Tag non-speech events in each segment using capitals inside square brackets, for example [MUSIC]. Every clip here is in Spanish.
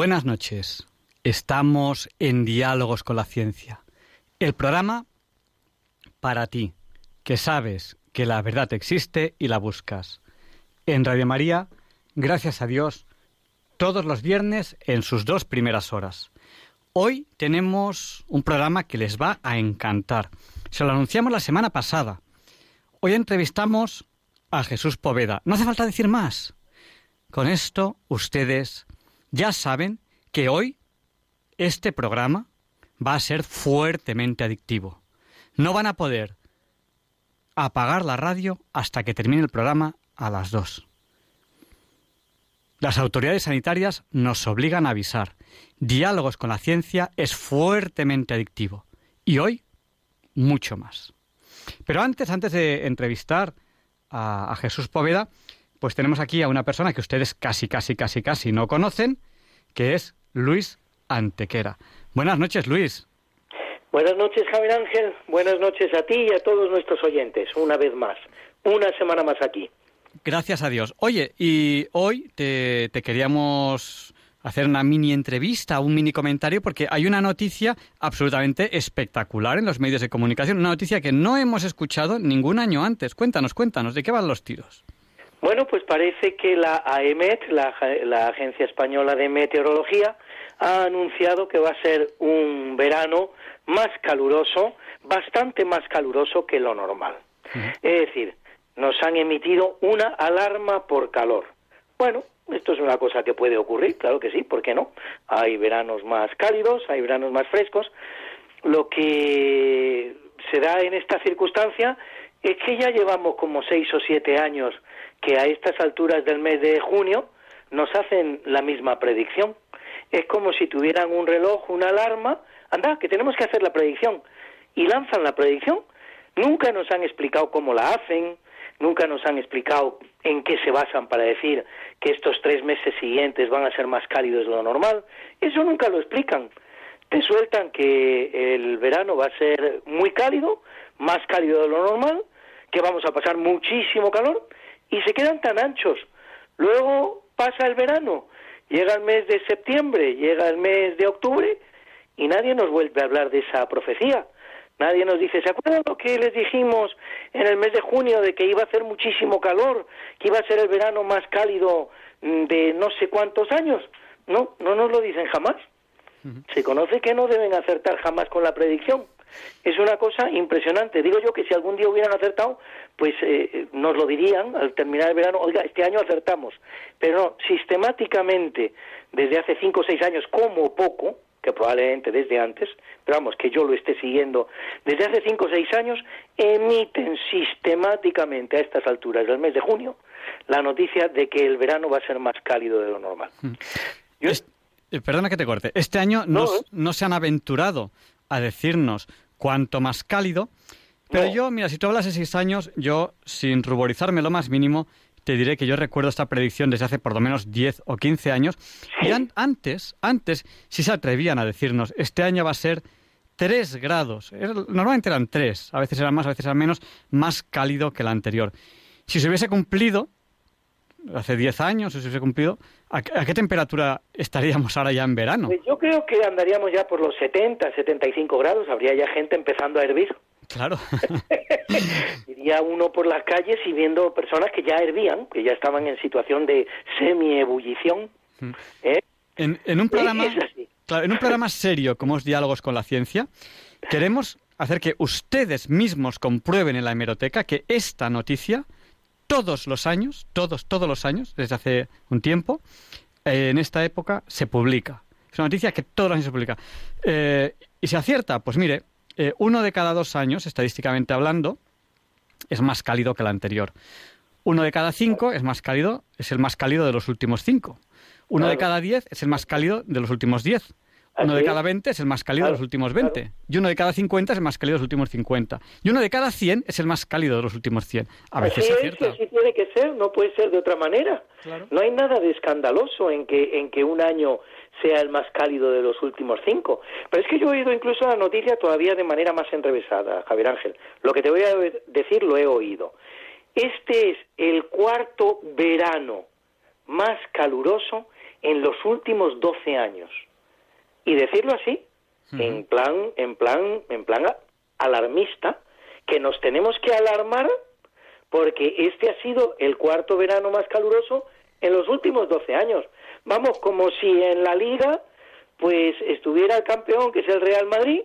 Buenas noches. Estamos en Diálogos con la Ciencia. El programa para ti, que sabes que la verdad existe y la buscas. En Radio María, gracias a Dios, todos los viernes en sus dos primeras horas. Hoy tenemos un programa que les va a encantar. Se lo anunciamos la semana pasada. Hoy entrevistamos a Jesús Poveda. No hace falta decir más. Con esto ustedes ya saben que hoy este programa va a ser fuertemente adictivo. No van a poder apagar la radio hasta que termine el programa a las dos. Las autoridades sanitarias nos obligan a avisar. Diálogos con la ciencia es fuertemente adictivo. Y hoy, mucho más. Pero antes, antes de entrevistar a, a Jesús Poveda, pues tenemos aquí a una persona que ustedes casi, casi, casi, casi no conocen, que es Luis Antequera. Buenas noches, Luis. Buenas noches, Javier Ángel. Buenas noches a ti y a todos nuestros oyentes, una vez más. Una semana más aquí. Gracias a Dios. Oye, y hoy te, te queríamos hacer una mini entrevista, un mini comentario, porque hay una noticia absolutamente espectacular en los medios de comunicación, una noticia que no hemos escuchado ningún año antes. Cuéntanos, cuéntanos, ¿de qué van los tiros? Bueno, pues parece que la AEMET, la, la, Agencia Española de Meteorología, ha anunciado que va a ser un verano más caluroso, bastante más caluroso que lo normal. Es decir, nos han emitido una alarma por calor. Bueno, esto es una cosa que puede ocurrir, claro que sí, ¿por qué no? Hay veranos más cálidos, hay veranos más frescos. Lo que se da en esta circunstancia es que ya llevamos como seis o siete años que a estas alturas del mes de junio nos hacen la misma predicción. Es como si tuvieran un reloj, una alarma, anda, que tenemos que hacer la predicción, y lanzan la predicción. Nunca nos han explicado cómo la hacen, nunca nos han explicado en qué se basan para decir que estos tres meses siguientes van a ser más cálidos de lo normal. Eso nunca lo explican. Te sueltan que el verano va a ser muy cálido, más cálido de lo normal, que vamos a pasar muchísimo calor y se quedan tan anchos. Luego pasa el verano, llega el mes de septiembre, llega el mes de octubre y nadie nos vuelve a hablar de esa profecía. Nadie nos dice, ¿se acuerdan lo que les dijimos en el mes de junio de que iba a hacer muchísimo calor, que iba a ser el verano más cálido mm, de no sé cuántos años? No, no nos lo dicen jamás. Se conoce que no deben acertar jamás con la predicción. Es una cosa impresionante. Digo yo que si algún día hubieran acertado, pues eh, nos lo dirían al terminar el verano, oiga, este año acertamos. Pero no, sistemáticamente, desde hace cinco o seis años, como poco, que probablemente desde antes, pero vamos, que yo lo esté siguiendo, desde hace cinco o seis años, emiten sistemáticamente a estas alturas del mes de junio la noticia de que el verano va a ser más cálido de lo normal. Eh, perdona que te corte. Este año no, no se han aventurado a decirnos cuánto más cálido. Pero yo, mira, si tú hablas de seis años, yo, sin ruborizarme lo más mínimo, te diré que yo recuerdo esta predicción desde hace por lo menos 10 o 15 años. Y antes, antes, si se atrevían a decirnos, este año va a ser 3 grados. Normalmente eran 3, a veces eran más, a veces eran menos, más cálido que el anterior. Si se hubiese cumplido, hace 10 años, si se hubiese cumplido, ¿a, qué temperatura estaríamos ahora ya en verano? Pues yo creo que andaríamos ya por los 70, 75 grados, habría ya gente empezando a hervir. Claro. [LAUGHS] Iría uno por las calles y viendo personas que ya hervían, que ya estaban en situación de semi-ebullición. Mm. ¿eh? En, un programa, en un programa serio como es Diálogos con la Ciencia, queremos hacer que ustedes mismos comprueben en la hemeroteca que esta noticia todos los años, todos, todos los años, desde hace un tiempo, en esta época se publica. Es una noticia que todos los años se publica. Eh, y se acierta, pues mire, eh, uno de cada dos años, estadísticamente hablando, es más cálido que el anterior. Uno de cada cinco es más cálido, es el más cálido de los últimos cinco. Uno de cada diez es el más cálido de los últimos diez. Uno de cada 20 es el más cálido de los últimos 20. Y uno de cada 50 es el más cálido de los últimos 50. Y uno de cada 100 es el más cálido de los últimos 100. A veces así es, así tiene que ser, no puede ser de otra manera. No hay nada de escandaloso en que, en que un año sea el más cálido de los últimos cinco. Pero es que yo he oído incluso la noticia todavía de manera más enrevesada, Javier Ángel. Lo que te voy a decir lo he oído. Este es el cuarto verano más caluroso en los últimos 12 años y decirlo así, en plan, en plan, en plan alarmista, que nos tenemos que alarmar porque este ha sido el cuarto verano más caluroso en los últimos 12 años. Vamos, como si en la liga pues estuviera el campeón que es el Real Madrid,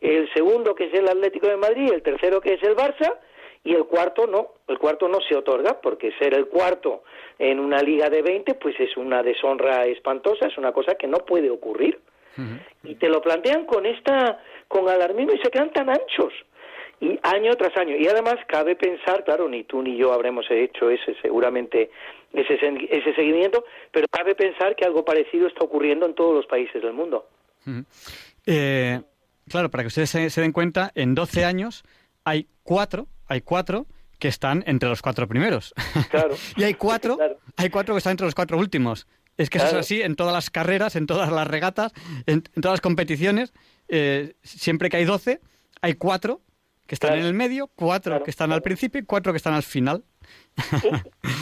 el segundo que es el Atlético de Madrid, el tercero que es el Barça y el cuarto no, el cuarto no se otorga porque ser el cuarto en una liga de 20 pues es una deshonra espantosa, es una cosa que no puede ocurrir. Y te lo plantean con esta, con alarmismo y se quedan tan anchos. Y año tras año. Y además cabe pensar, claro, ni tú ni yo habremos hecho ese, seguramente, ese, ese seguimiento, pero cabe pensar que algo parecido está ocurriendo en todos los países del mundo. Eh, claro, para que ustedes se, den cuenta, en 12 años hay cuatro, hay cuatro que están entre los cuatro primeros. Claro. [LAUGHS] y hay cuatro, hay cuatro que están entre los cuatro últimos. Es que eso es así en todas las carreras, en todas las regatas, en, todas las competiciones. Eh, siempre que hay 12, hay cuatro que están en el medio, cuatro que están al principio y cuatro que están al final.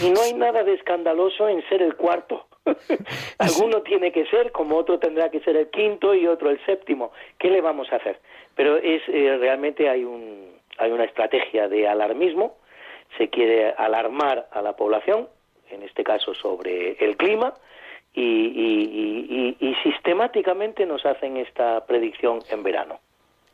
Y, no hay nada de escandaloso en ser el cuarto. [LAUGHS] Alguno tiene que ser, como otro tendrá que ser el quinto y otro el séptimo. ¿Qué le vamos a hacer? Pero es eh, realmente hay un hay una estrategia de alarmismo. Se quiere alarmar a la población, en este caso sobre el clima, y, y, sistemáticamente nos hacen esta predicción en verano.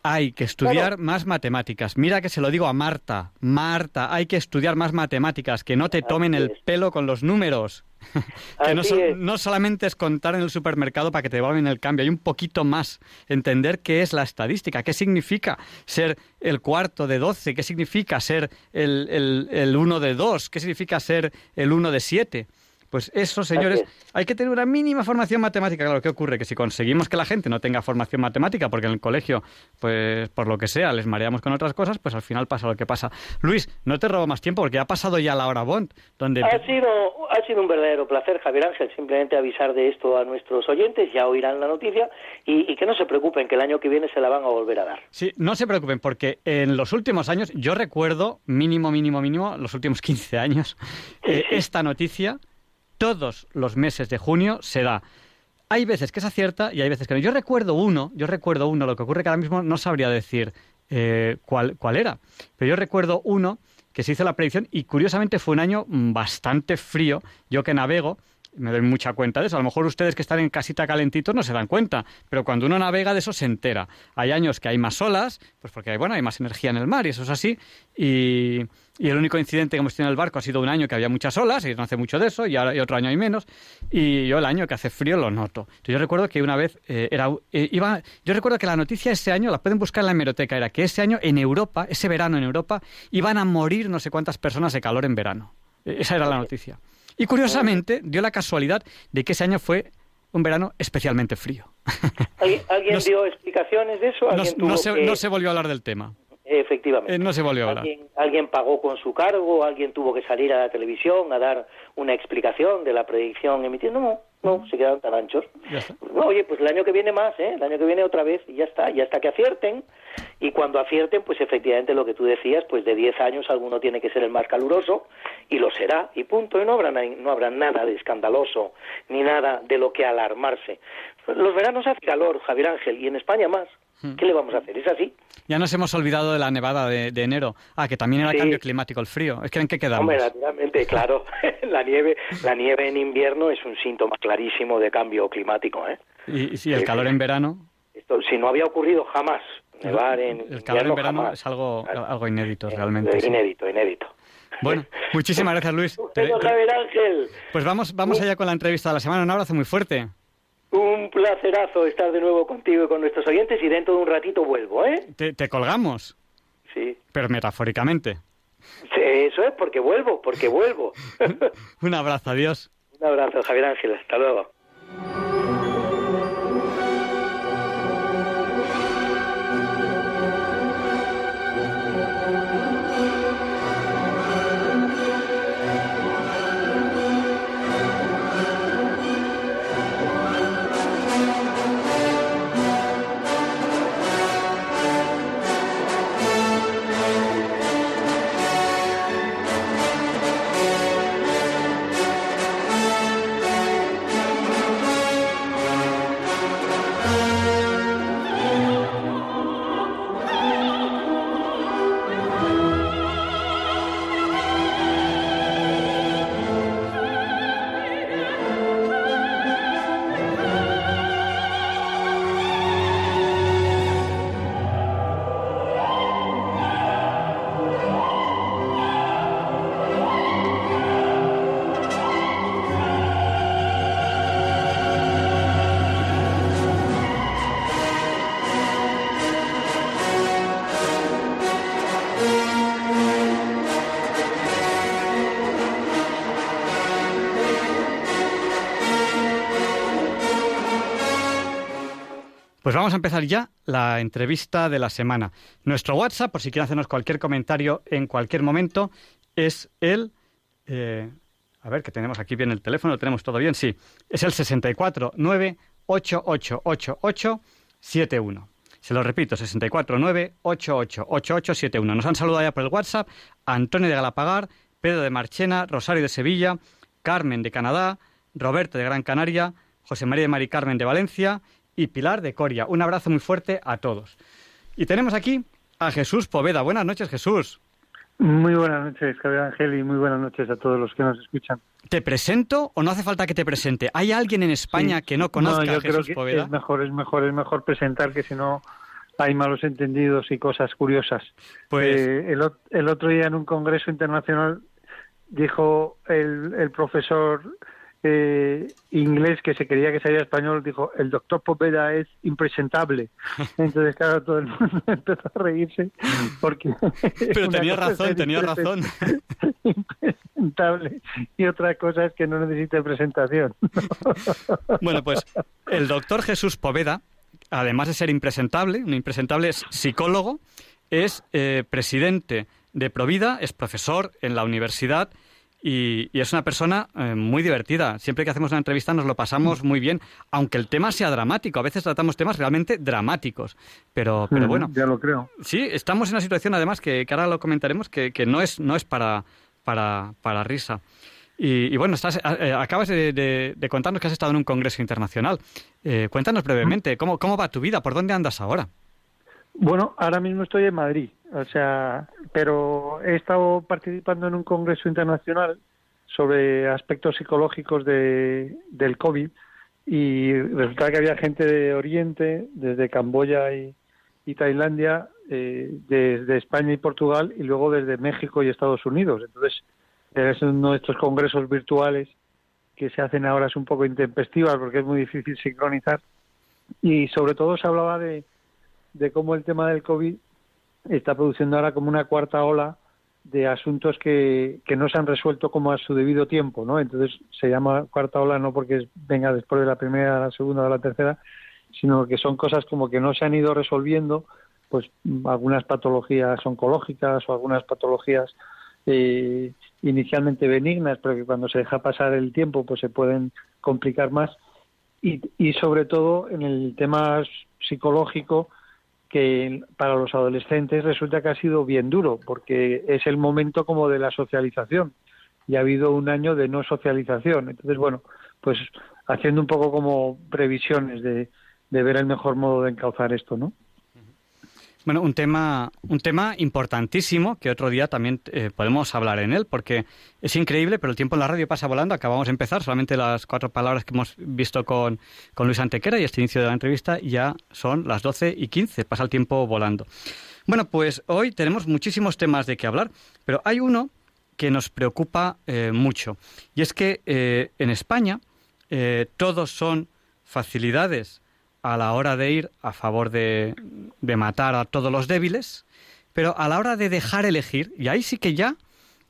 Hay que estudiar más matemáticas. Mira que se lo digo a Marta. Marta, hay que estudiar más matemáticas, que no te tomen el pelo con los números. [LAUGHS] que no, no, solamente es contar en el supermercado para que te devuelvan el cambio, hay un poquito más. Entender qué es la estadística, qué significa ser el cuarto de doce, qué significa ser el, el, el uno de dos, qué significa ser el uno de siete. Pues eso, señores, hay que tener una mínima formación matemática. Claro, ¿qué ocurre? Que si conseguimos que la gente no tenga formación matemática, porque en el colegio, pues por lo que sea, les mareamos con otras cosas, pues al final pasa lo que pasa. Luis, no te robo más tiempo porque ha pasado ya la hora Bond. Donde... Ha, sido, ha sido un verdadero placer, Javier Ángel, simplemente avisar de esto a nuestros oyentes, ya oirán la noticia y, que no se preocupen, que el año que viene se la van a volver a dar. Sí, no se preocupen, porque en los últimos años, yo recuerdo, mínimo, mínimo, mínimo, los últimos 15 años, eh, [LAUGHS] esta noticia todos los meses de junio se da. Hay veces que es acierta y hay veces que no. Yo recuerdo uno, yo recuerdo uno, lo que ocurre que ahora mismo no sabría decir eh, cuál, cuál era, pero yo recuerdo uno que se hizo la predicción y curiosamente fue un año bastante frío. Yo que navego, me doy mucha cuenta de eso. A lo mejor ustedes que están en casita calentitos no se dan cuenta, pero cuando uno navega de eso se entera. Hay años que hay más olas, pues porque bueno, hay más energía en el mar y eso es así. Y, el único incidente que hemos tenido en el barco ha sido un año que había muchas olas y no hace mucho de eso, y, ahora, y otro año hay menos. Y yo el año que hace frío lo noto. yo recuerdo que una vez eh, era, eh, iba, yo recuerdo que la noticia ese año, la pueden buscar en la hemeroteca, era que ese año en Europa, ese verano en Europa, iban a morir no sé cuántas personas de calor en verano. E, esa era la noticia. Y curiosamente dio la casualidad de que ese año fue un verano especialmente frío. ¿Alguien, [LAUGHS] dio explicaciones de eso? No, se, volvió a hablar del tema. Efectivamente. Eh, no se volvió a hablar. ¿Alguien, pagó con su cargo? ¿Alguien tuvo que salir a la televisión a dar una explicación de la predicción emitiendo? No, no, se quedaron tan anchos. oye, pues el año que viene más, ¿eh? El año que viene otra vez y ya está. Y hasta que acierten. Y cuando acierten, pues efectivamente lo que tú decías, pues de 10 años alguno tiene que ser el más caluroso y lo será. Y punto. Y no habrá, no habrá nada de escandaloso ni nada de lo que alarmarse. Los veranos hace calor, Javier Ángel, y en España más. Hmm. ¿Qué le vamos a hacer? Es así. Ya nos hemos olvidado de la nevada de, enero. Ah, que también era cambio climático, el frío. Es que en qué quedamos. Hombre, naturalmente, claro. [LAUGHS] la nieve, la nieve en invierno es un síntoma clarísimo de cambio climático, ¿eh? Y, sí, el calor en verano. Esto, si no había ocurrido jamás nevar en el calor en verano es algo, algo inédito realmente. Inédito, inédito. Bueno, muchísimas gracias Luis. [LAUGHS] Javier Ángel. Pues vamos, vamos allá con la entrevista de la semana. Un abrazo muy fuerte. Un placerazo estar de nuevo contigo y con nuestros oyentes y dentro de un ratito vuelvo, ¿eh? Te, colgamos. Sí. Pero metafóricamente. Eso es, porque vuelvo, porque vuelvo. [LAUGHS] Un abrazo, adiós. Un abrazo, Javier Ángel, hasta luego. Pues vamos a empezar ya la entrevista de la semana. Nuestro WhatsApp, por si quieren hacernos cualquier comentario en cualquier momento, es el... Eh, a ver, que tenemos aquí bien el teléfono, lo tenemos todo bien, sí. Es el 649888871. Se lo repito, 649888871. Nos han saludado ya por el WhatsApp Antonio de Galapagar, Pedro de Marchena, Rosario de Sevilla, Carmen de Canadá, Roberto de Gran Canaria, José María de Mari Carmen de Valencia y Pilar de Coria. Un abrazo muy fuerte a todos. Y tenemos aquí a Jesús Poveda. Buenas noches, Jesús. Muy buenas noches, Javier Ángel, y muy buenas noches a todos los que nos escuchan. ¿Te presento o no hace falta que te presente? ¿Hay alguien en España que no conozca no, yo a Jesús creo que Poveda? Es mejor, es mejor, es mejor presentar que si no hay malos entendidos y cosas curiosas. Pues Eh, el, el otro día en un congreso internacional dijo el, el profesor eh, inglés que se creía que sabía español, dijo, el doctor Poveda es impresentable. [LAUGHS] Entonces, claro, todo el mundo [LAUGHS] empezó a reírse porque... [LAUGHS] Pero tenía razón, tenía razón. impresentable y otra cosa es que no necesite presentación. Bueno, pues el doctor Jesús Poveda, además de ser impresentable, un impresentable es psicólogo, es eh, presidente de Provida, es profesor en la universidad y, y es una persona eh, muy divertida. Siempre que hacemos una entrevista nos lo pasamos muy bien, aunque el tema sea dramático. A veces tratamos temas realmente dramáticos. Pero, pero bueno, ya lo creo. Sí, estamos en una situación además que, que ahora lo comentaremos que, que no es no es para para, para risa. Y, y bueno, estás, eh, acabas de, de- de contarnos que has estado en un congreso internacional. Eh, cuéntanos brevemente, ¿cómo, ¿cómo va tu vida? ¿Por dónde andas ahora? Bueno, ahora mismo estoy en Madrid, o sea, pero he estado participando en un congreso internacional sobre aspectos psicológicos de, del COVID y resulta que había gente de Oriente, desde Camboya y, y Tailandia, eh, desde España y Portugal y luego desde México y Estados Unidos. Entonces, es uno de estos congresos virtuales que se hacen ahora es un poco intempestivas porque es muy difícil sincronizar y sobre todo se hablaba de de cómo el tema del COVID está produciendo ahora como una cuarta ola de asuntos que, que no se han resuelto como a su debido tiempo, ¿no? Entonces se llama cuarta ola no porque venga después de la primera, la segunda o la tercera, sino que son cosas como que no se han ido resolviendo, pues algunas patologías oncológicas o algunas patologías eh, inicialmente benignas, pero que cuando se deja pasar el tiempo pues se pueden complicar más y, y sobre todo en el tema psicológico que para los adolescentes resulta que ha sido bien duro porque es el momento como de la socialización. Y ha habido un año de no socialización. Entonces bueno pues haciendo un poco como previsiones de, de ver el mejor modo de encauzar esto no Bueno, un tema, un tema importantísimo que otro día también eh, podemos hablar en él, porque es increíble, pero el tiempo en la radio pasa volando. Acabamos de empezar, solamente las cuatro palabras que hemos visto con, con Luis Antequera y este inicio de la entrevista ya son las 12 y 15, pasa el tiempo volando. Bueno, pues hoy tenemos muchísimos temas de qué hablar, pero hay uno que nos preocupa eh, mucho, y es que eh, en España eh, todos son facilidades a la hora de ir a favor de, de matar a todos los débiles, Pero a la hora de dejar elegir, y ahí sí que ya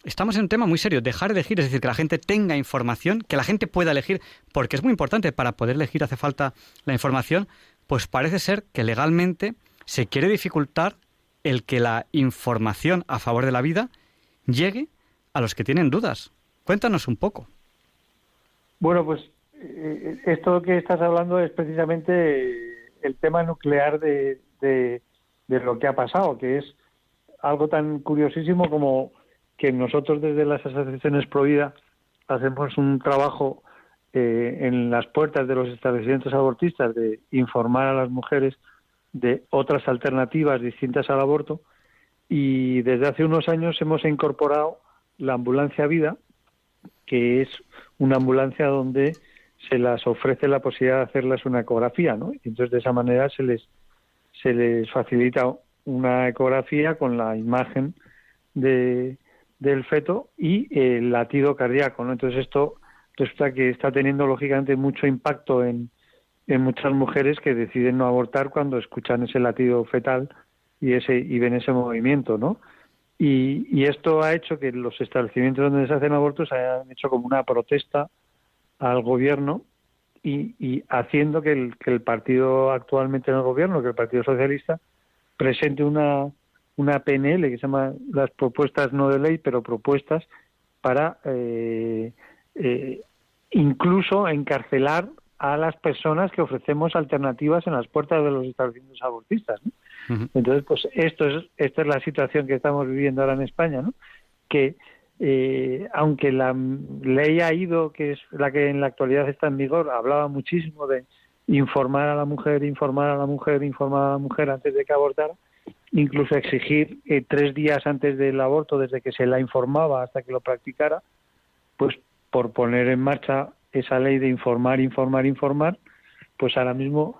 estamos en un tema muy serio, dejar elegir, es decir, que la gente tenga información, que la gente pueda elegir, porque es muy importante, para poder elegir hace falta la información, pues parece ser que legalmente se quiere dificultar el que la información a favor de la vida llegue a los que tienen dudas. Cuéntanos un poco. Bueno, pues esto que estás hablando es precisamente el tema nuclear de, de, lo que ha pasado, que es algo tan curiosísimo como que nosotros desde las asociaciones Provida hacemos un trabajo eh, en las puertas de los establecimientos abortistas de informar a las mujeres de otras alternativas distintas al aborto y desde hace unos años hemos incorporado la ambulancia vida, que es una ambulancia donde se las ofrece la posibilidad de hacerlas una ecografía, ¿no? Y entonces de esa manera se les se les facilita una ecografía con la imagen de, del feto y el latido cardíaco, ¿no? Entonces esto resulta que está teniendo lógicamente mucho impacto en, en muchas mujeres que deciden no abortar cuando escuchan ese latido fetal y ese y ven ese movimiento, ¿no? Y, y esto ha hecho que los establecimientos donde se hacen abortos hayan hecho como una protesta al gobierno y, y haciendo que el, que el partido actualmente en el gobierno, que el Partido Socialista, presente una, una PNL que se llama las propuestas no de ley, pero propuestas para eh, eh, incluso encarcelar a las personas que ofrecemos alternativas en las puertas de los establecimientos abortistas. Entonces, pues esto es, esta es la situación que estamos viviendo ahora en España, ¿no? que eh, aunque la ley ha ido, que es la que en la actualidad está en vigor, hablaba muchísimo de informar a la mujer, informar a la mujer, informar a la mujer antes de que abortara, incluso exigir eh, tres días antes del aborto, desde que se la informaba hasta que lo practicara, pues por poner en marcha esa ley de informar, informar, informar, pues ahora mismo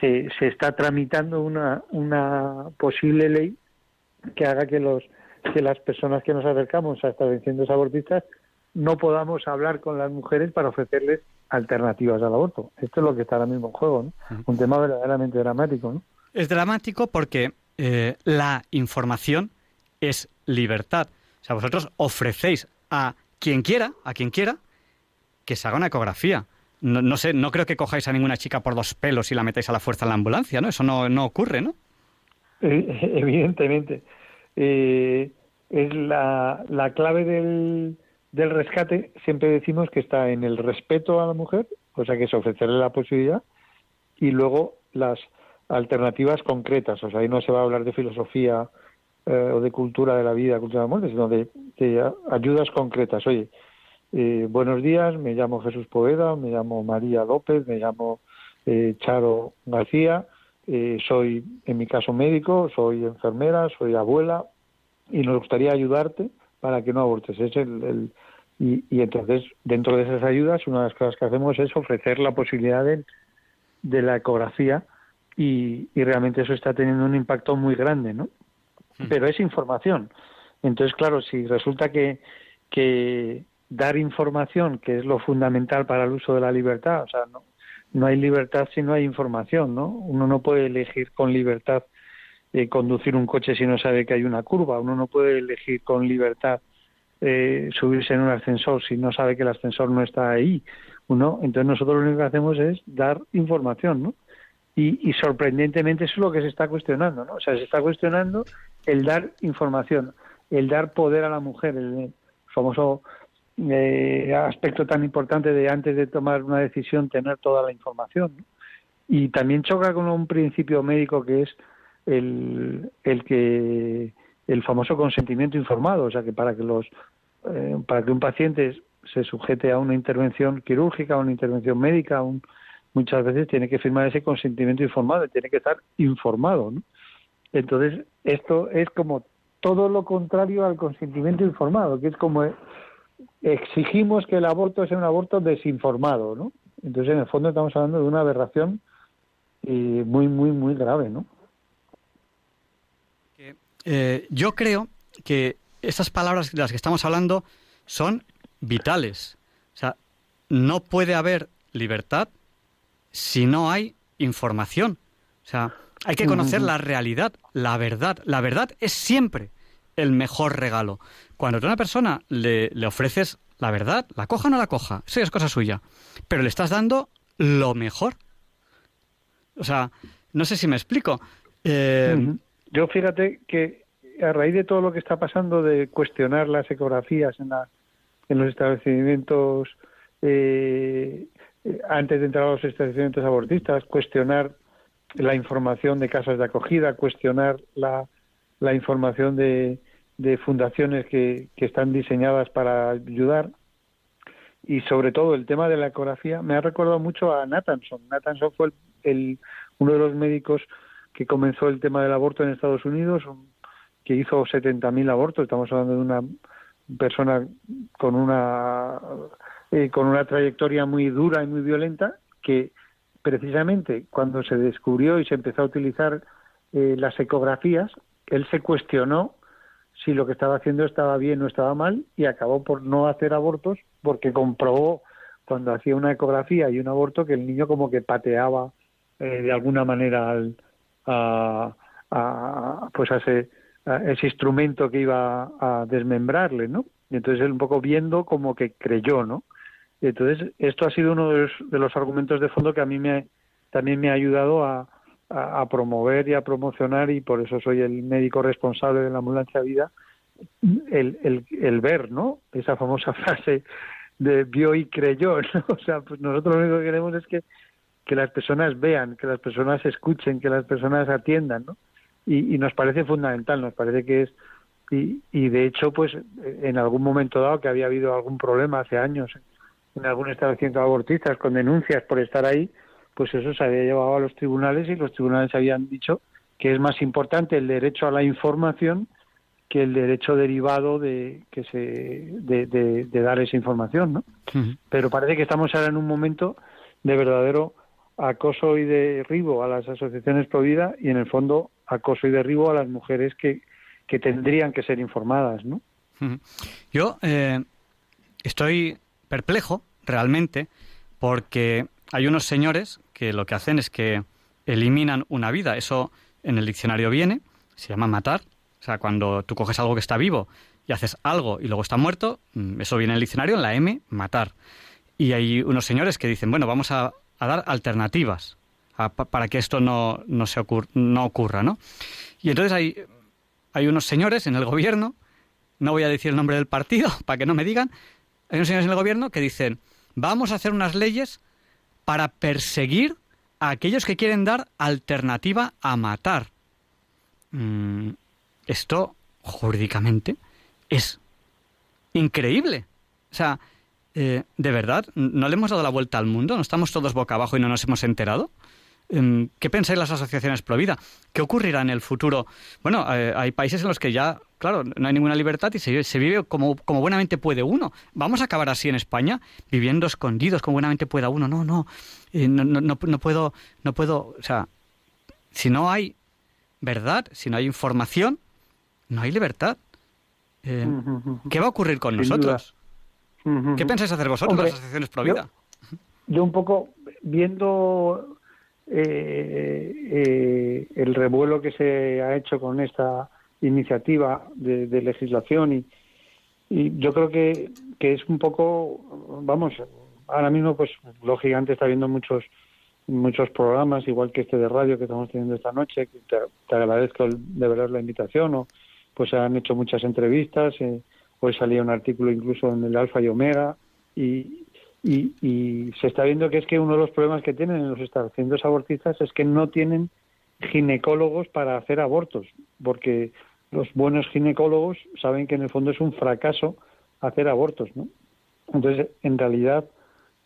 se, se está tramitando una, una posible ley que haga que los que las personas que nos acercamos a establecimientos abortistas no podamos hablar con las mujeres para ofrecerles alternativas al aborto. Esto es lo que está ahora mismo en juego, ¿no? Un tema verdaderamente dramático, ¿no? Es dramático porque eh, la información es libertad. O sea, vosotros ofrecéis a quien quiera, a quien quiera, que se haga una ecografía. No, sé, no creo que cojáis a ninguna chica por dos pelos y la metáis a la fuerza en la ambulancia, ¿no? Eso no, no ocurre, ¿no? Eh, [LAUGHS] evidentemente. Eh, es la, la clave del, del rescate, siempre decimos que está en el respeto a la mujer, o sea, que es ofrecerle la posibilidad, y luego las alternativas concretas, o sea, ahí no se va a hablar de filosofía eh, o de cultura de la vida, cultura de la muerte, sino de, ayudas concretas. Oye, eh, buenos días, me llamo Jesús Poveda, me llamo María López, me llamo eh, Charo García, soy, en mi caso, médico, soy enfermera, soy abuela, y nos gustaría ayudarte para que no abortes. Es el, y, y, entonces, dentro de esas ayudas, una de las cosas que hacemos es ofrecer la posibilidad de, de la ecografía y, realmente eso está teniendo un impacto muy grande, ¿no? Pero es información. Entonces, claro, si resulta que, que dar información, que es lo fundamental para el uso de la libertad, o sea, no, no hay libertad si no hay información, ¿no? Uno no puede elegir con libertad eh, conducir un coche si no sabe que hay una curva, uno no puede elegir con libertad eh, subirse en un ascensor si no sabe que el ascensor no está ahí, uno, entonces nosotros lo único que hacemos es dar información, ¿no? Y, sorprendentemente eso es lo que se está cuestionando, ¿no? O sea, se está cuestionando el dar información, el dar poder a la mujer, el famoso eh, aspecto tan importante de antes de tomar una decisión tener toda la información. Y también choca con un principio médico que es el, el que el famoso consentimiento informado, o sea que para que los eh, para que un paciente se sujete a una intervención quirúrgica, a una intervención médica, un, muchas veces tiene que firmar ese consentimiento informado, tiene que estar informado. ¿no? Entonces, esto es como todo lo contrario al consentimiento informado, que es como exigimos que el aborto sea un aborto desinformado, ¿no? Entonces, en el fondo estamos hablando de una aberración eh, muy, muy, muy grave, ¿no? Eh, yo creo que estas palabras de las que estamos hablando son vitales. O sea, no puede haber libertad si no hay información. O sea, Hay que conocer la realidad, la verdad. La verdad es siempre el mejor regalo. Cuando a una persona le, le ofreces la verdad, la coja o no la coja, eso es cosa suya. Pero le estás dando lo mejor. O sea, no sé si me explico. Eh, Yo fíjate que a raíz de todo lo que está pasando de cuestionar las ecografías en, la, en los establecimientos, eh, antes de entrar a los establecimientos abortistas, cuestionar la información de casas de acogida, cuestionar la, la información de, de fundaciones que, que están diseñadas para ayudar y sobre todo el tema de la ecografía me ha recordado mucho a Nathanson. Nathanson fue el, uno de los médicos que comenzó el tema del aborto en Estados Unidos, que hizo 70.000 abortos. Estamos hablando de una persona con una eh, con una trayectoria muy dura y muy violenta que precisamente cuando se descubrió y se empezó a utilizar eh, las ecografías, él se cuestionó si lo que estaba haciendo estaba bien o estaba mal y acabó por no hacer abortos porque comprobó cuando hacía una ecografía y un aborto que el niño como que pateaba eh, de alguna manera al, a, pues a ese, ese instrumento que iba a desmembrarle, ¿no? Y entonces él un poco viendo como que creyó, ¿no? Y entonces esto ha sido uno de los, de los argumentos de fondo que a mí me, también me ha ayudado a, a, promover y a promocionar y por eso soy el médico responsable de la ambulancia vida, el, el, el ver, ¿no? Esa famosa [LAUGHS] frase de vio y creyó, ¿no? [LAUGHS] O sea, pues nosotros lo único que queremos es que, que las personas vean, que las personas escuchen, que las personas atiendan, ¿no? Y, y nos parece fundamental, nos parece que es y, y de hecho, pues en algún momento dado que había habido algún problema hace años en algún establecimiento de abortistas con denuncias por estar ahí, pues eso se había llevado a los tribunales y los tribunales habían dicho que es más importante el derecho a la información que el derecho derivado de que se de, de, dar esa información, ¿no? Pero parece que estamos ahora en un momento de verdadero acoso y derribo a las asociaciones pro vida y en el fondo acoso y derribo a las mujeres que, que tendrían que ser informadas, ¿no? Yo eh, estoy perplejo realmente porque hay unos señores que lo que hacen es que eliminan una vida. Eso en el diccionario viene, se llama matar. O sea, cuando tú coges algo que está vivo y haces algo y luego está muerto, mm, eso viene en el diccionario, en la M, matar. Y hay unos señores que dicen, bueno, vamos a, dar alternativas para que esto no, no, se no ocurra, ¿no? Y entonces hay, hay unos señores en el gobierno, no voy a decir el nombre del partido [LAUGHS] para que no me digan, hay unos señores en el gobierno que dicen, vamos a hacer unas leyes para perseguir a aquellos que quieren dar alternativa a matar. Mm, esto, jurídicamente, es increíble. O sea, eh, ¿de verdad? ¿No le hemos dado la vuelta al mundo? ¿No estamos todos boca abajo y no nos hemos enterado? ¿Qué pensáis las asociaciones pro vida? ¿Qué ocurrirá en el futuro? Bueno, eh, hay países en los que ya, claro, no hay ninguna libertad y se, vive como, como, buenamente puede uno. ¿Vamos a acabar así en España? Viviendo escondidos como buenamente pueda uno. No, no, eh, no, no, no, puedo, no puedo, o sea, si no hay verdad, si no hay información, no hay libertad. Eh, ¿Qué va a ocurrir con nosotros? ¿Qué pensáis hacer vosotros, las asociaciones pro vida? yo un poco viendo eh, eh, el revuelo que se ha hecho con esta iniciativa de, legislación y, y, yo creo que, que es un poco, vamos, ahora mismo pues lógicamente está viendo muchos muchos programas, igual que este de radio que estamos teniendo esta noche, que te, agradezco de verdad la invitación, o pues han hecho muchas entrevistas, eh, hoy salía un artículo incluso en el Alfa y Omega, y, y, se está viendo que es que uno de los problemas que tienen en los establecimientos abortistas es que no tienen ginecólogos para hacer abortos, porque los buenos ginecólogos saben que en el fondo es un fracaso hacer abortos, ¿no? Entonces, en realidad,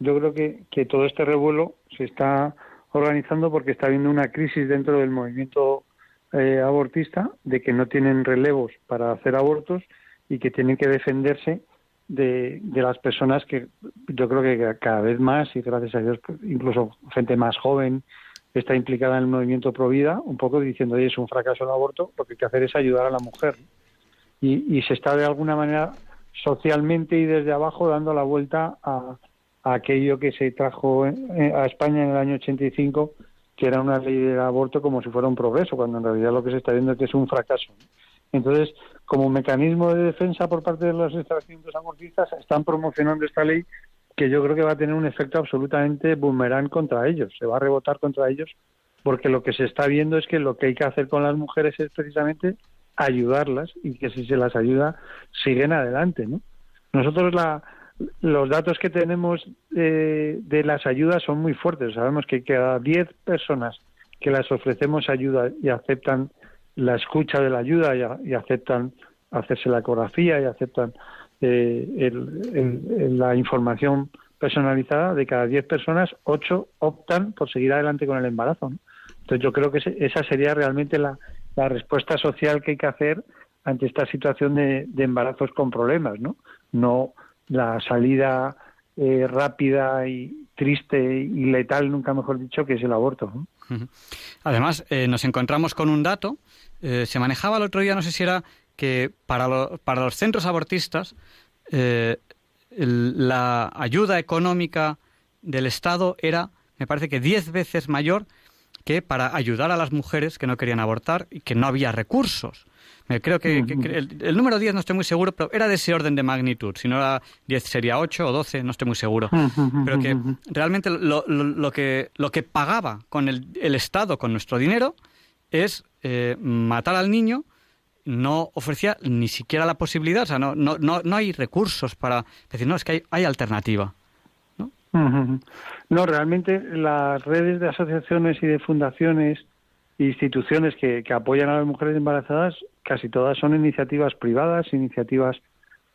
yo creo que, que todo este revuelo se está organizando porque está habiendo una crisis dentro del movimiento eh, abortista de que no tienen relevos para hacer abortos y que tienen que defenderse de, las personas que yo creo que cada vez más y gracias a Dios incluso gente más joven está implicada en el movimiento pro vida un poco diciendo oye es un fracaso el aborto lo que hay que hacer es ayudar a la mujer y, se está de alguna manera socialmente y desde abajo dando la vuelta a, aquello que se trajo a España en el año 85 que era una ley de aborto como si fuera un progreso, cuando en realidad lo que se está viendo es que es un fracaso. Entonces, como mecanismo de defensa por parte de los establecimientos abortistas, están promocionando esta ley que yo creo que va a tener un efecto absolutamente boomerang contra ellos, se va a rebotar contra ellos, porque lo que se está viendo es que lo que hay que hacer con las mujeres es precisamente ayudarlas y que si se las ayuda siguen adelante, ¿no? Nosotros la, los datos que tenemos de, de las ayudas son muy fuertes. Sabemos que cada 10 personas que las ofrecemos ayuda y aceptan la escucha de la ayuda y, aceptan hacerse la ecografía y aceptan eh, la información personalizada, de cada 10 personas, 8 optan por seguir adelante con el embarazo. Entonces yo creo que esa sería realmente la, la respuesta social que hay que hacer ante esta situación de, embarazos con problemas, ¿no? No la salida eh, rápida y triste y letal, nunca mejor dicho, que es el aborto. Además, eh, nos encontramos con un dato, eh, se manejaba el otro día, no sé si era que para, para los centros abortistas la ayuda económica del Estado era, me parece que diez veces mayor que para ayudar a las mujeres que no querían abortar y que no había recursos. Me creo que, el, número 10 no estoy muy seguro, pero era de ese orden de magnitud. Si no era 10 sería 8 o 12, no estoy muy seguro. Pero que realmente lo, lo, que, lo que pagaba con el, el Estado, con nuestro dinero, es eh, matar al niño. No ofrecía ni siquiera la posibilidad, o sea, no, no, no, no hay recursos para decir, no, es que hay, hay alternativa. No, realmente las redes de asociaciones y de fundaciones e instituciones que, apoyan a las mujeres embarazadas, casi todas son iniciativas privadas, iniciativas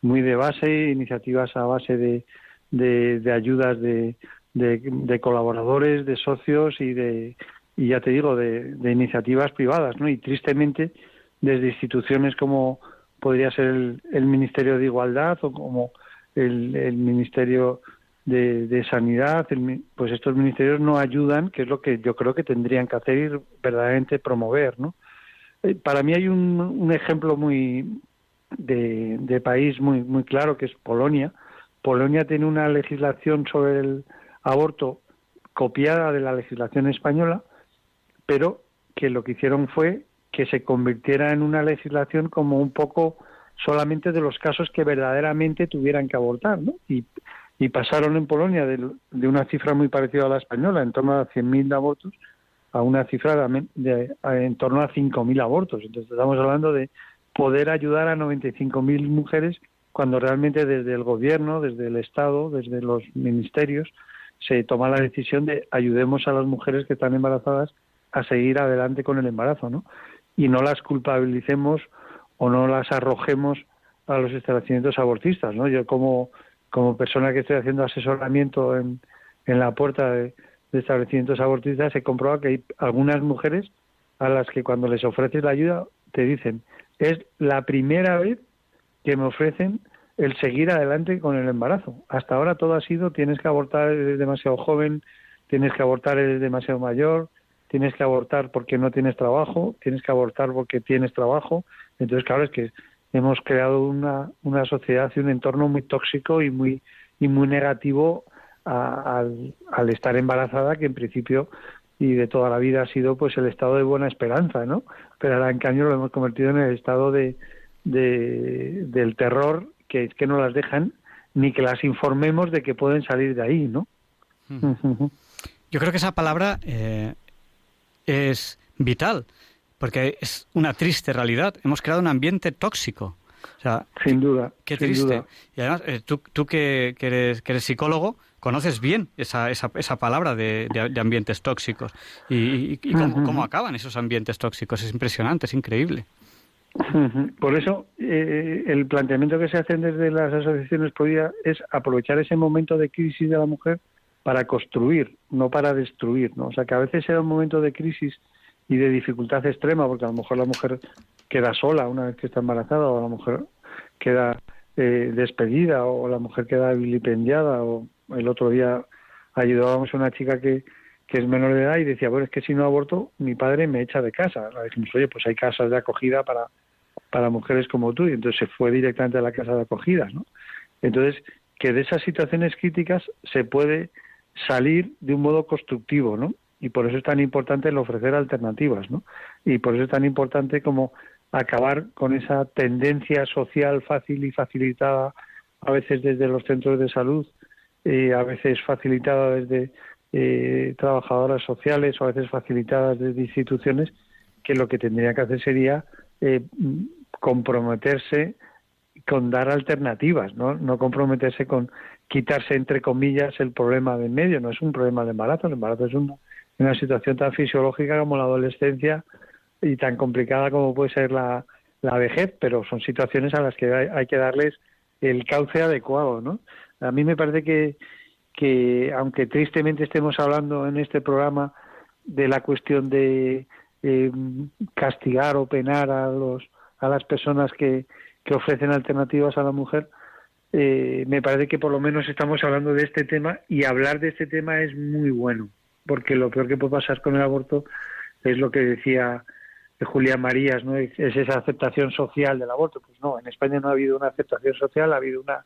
muy de base, iniciativas a base de, de, ayudas de, de, colaboradores, de socios y de y ya te digo de, iniciativas privadas, ¿no? Y tristemente desde instituciones como podría ser el, el Ministerio de Igualdad o como el, el Ministerio de, sanidad, pues estos ministerios no ayudan, que es lo que yo creo que tendrían que hacer y verdaderamente promover, ¿no? Eh, para mí hay un, un ejemplo muy de, de, país muy muy claro que es Polonia. Polonia tiene una legislación sobre el aborto copiada de la legislación española, pero que lo que hicieron fue que se convirtiera en una legislación como un poco solamente de los casos que verdaderamente tuvieran que abortar, ¿no? Y y pasaron en Polonia de, una cifra muy parecida a la española, en torno a 100.000 abortos, a una cifra de, en torno a 5.000 abortos. Entonces estamos hablando de poder ayudar a 95.000 mujeres cuando realmente desde el gobierno, desde el Estado, desde los ministerios, se toma la decisión de ayudemos a las mujeres que están embarazadas a seguir adelante con el embarazo, ¿no? Y no las culpabilicemos o no las arrojemos a los establecimientos abortistas, ¿no? Yo como como persona que estoy haciendo asesoramiento en, en la puerta de, establecimientos abortistas, se comprueba que hay algunas mujeres a las que cuando les ofreces la ayuda te dicen, es la primera vez que me ofrecen el seguir adelante con el embarazo. Hasta ahora todo ha sido tienes que abortar eres demasiado joven, tienes que abortar eres demasiado mayor, tienes que abortar porque no tienes trabajo, tienes que abortar porque tienes trabajo. Entonces, claro, es que hemos creado una, una sociedad y un entorno muy tóxico y muy, y muy negativo al, al, estar embarazada, que en principio y de toda la vida ha sido pues el estado de buena esperanza, ¿no? Pero ahora en cambio lo hemos convertido en el estado de, de del terror, que es que no las dejan ni que las informemos de que pueden salir de ahí, ¿no? Yo creo que esa palabra eh, es vital porque es una triste realidad. Hemos creado un ambiente tóxico. O sea, sin duda. Qué triste. Y además, eh, tú, tú que, eres, que eres psicólogo, conoces bien esa, esa, esa palabra de, de, ambientes tóxicos y, y, cómo, acaban esos ambientes tóxicos. Es impresionante, es increíble. Por eso, eh, el planteamiento que se hacen desde las asociaciones podía es aprovechar ese momento de crisis de la mujer para construir, no para destruir. ¿no? O sea, que a veces era un momento de crisis y de dificultad extrema, porque a lo mejor la mujer queda sola una vez que está embarazada, o la mujer queda eh, despedida, o la mujer queda vilipendiada, o el otro día ayudábamos a una chica que, que es menor de edad y decía, bueno, es que si no aborto, mi padre me echa de casa. Le dijimos, oye, pues hay casas de acogida para, para mujeres como tú, y entonces se fue directamente a la casa de acogida, ¿no? Entonces, que de esas situaciones críticas se puede salir de un modo constructivo, ¿no? y por eso es tan importante el ofrecer alternativas, ¿no? Y por eso es tan importante como acabar con esa tendencia social fácil y facilitada a veces desde los centros de salud, eh, a veces facilitada desde eh, trabajadoras sociales o a veces facilitadas desde instituciones, que lo que tendría que hacer sería eh, comprometerse con dar alternativas, ¿no? no comprometerse con quitarse entre comillas el problema de en medio, no es un problema de embarazo, el embarazo es una, situación tan fisiológica como la adolescencia y tan complicada como puede ser la, la vejez, pero son situaciones a las que hay, que darles el cauce adecuado, ¿no? A mí me parece que, que aunque tristemente estemos hablando en este programa de la cuestión de eh, castigar o penar a los a las personas que, que ofrecen alternativas a la mujer, eh, me parece que por lo menos estamos hablando de este tema y hablar de este tema es muy bueno, porque lo peor que puede pasar con el aborto es lo que decía Julia Marías, ¿no? Es esa aceptación social del aborto. Pues no, en España no ha habido una aceptación social, ha habido una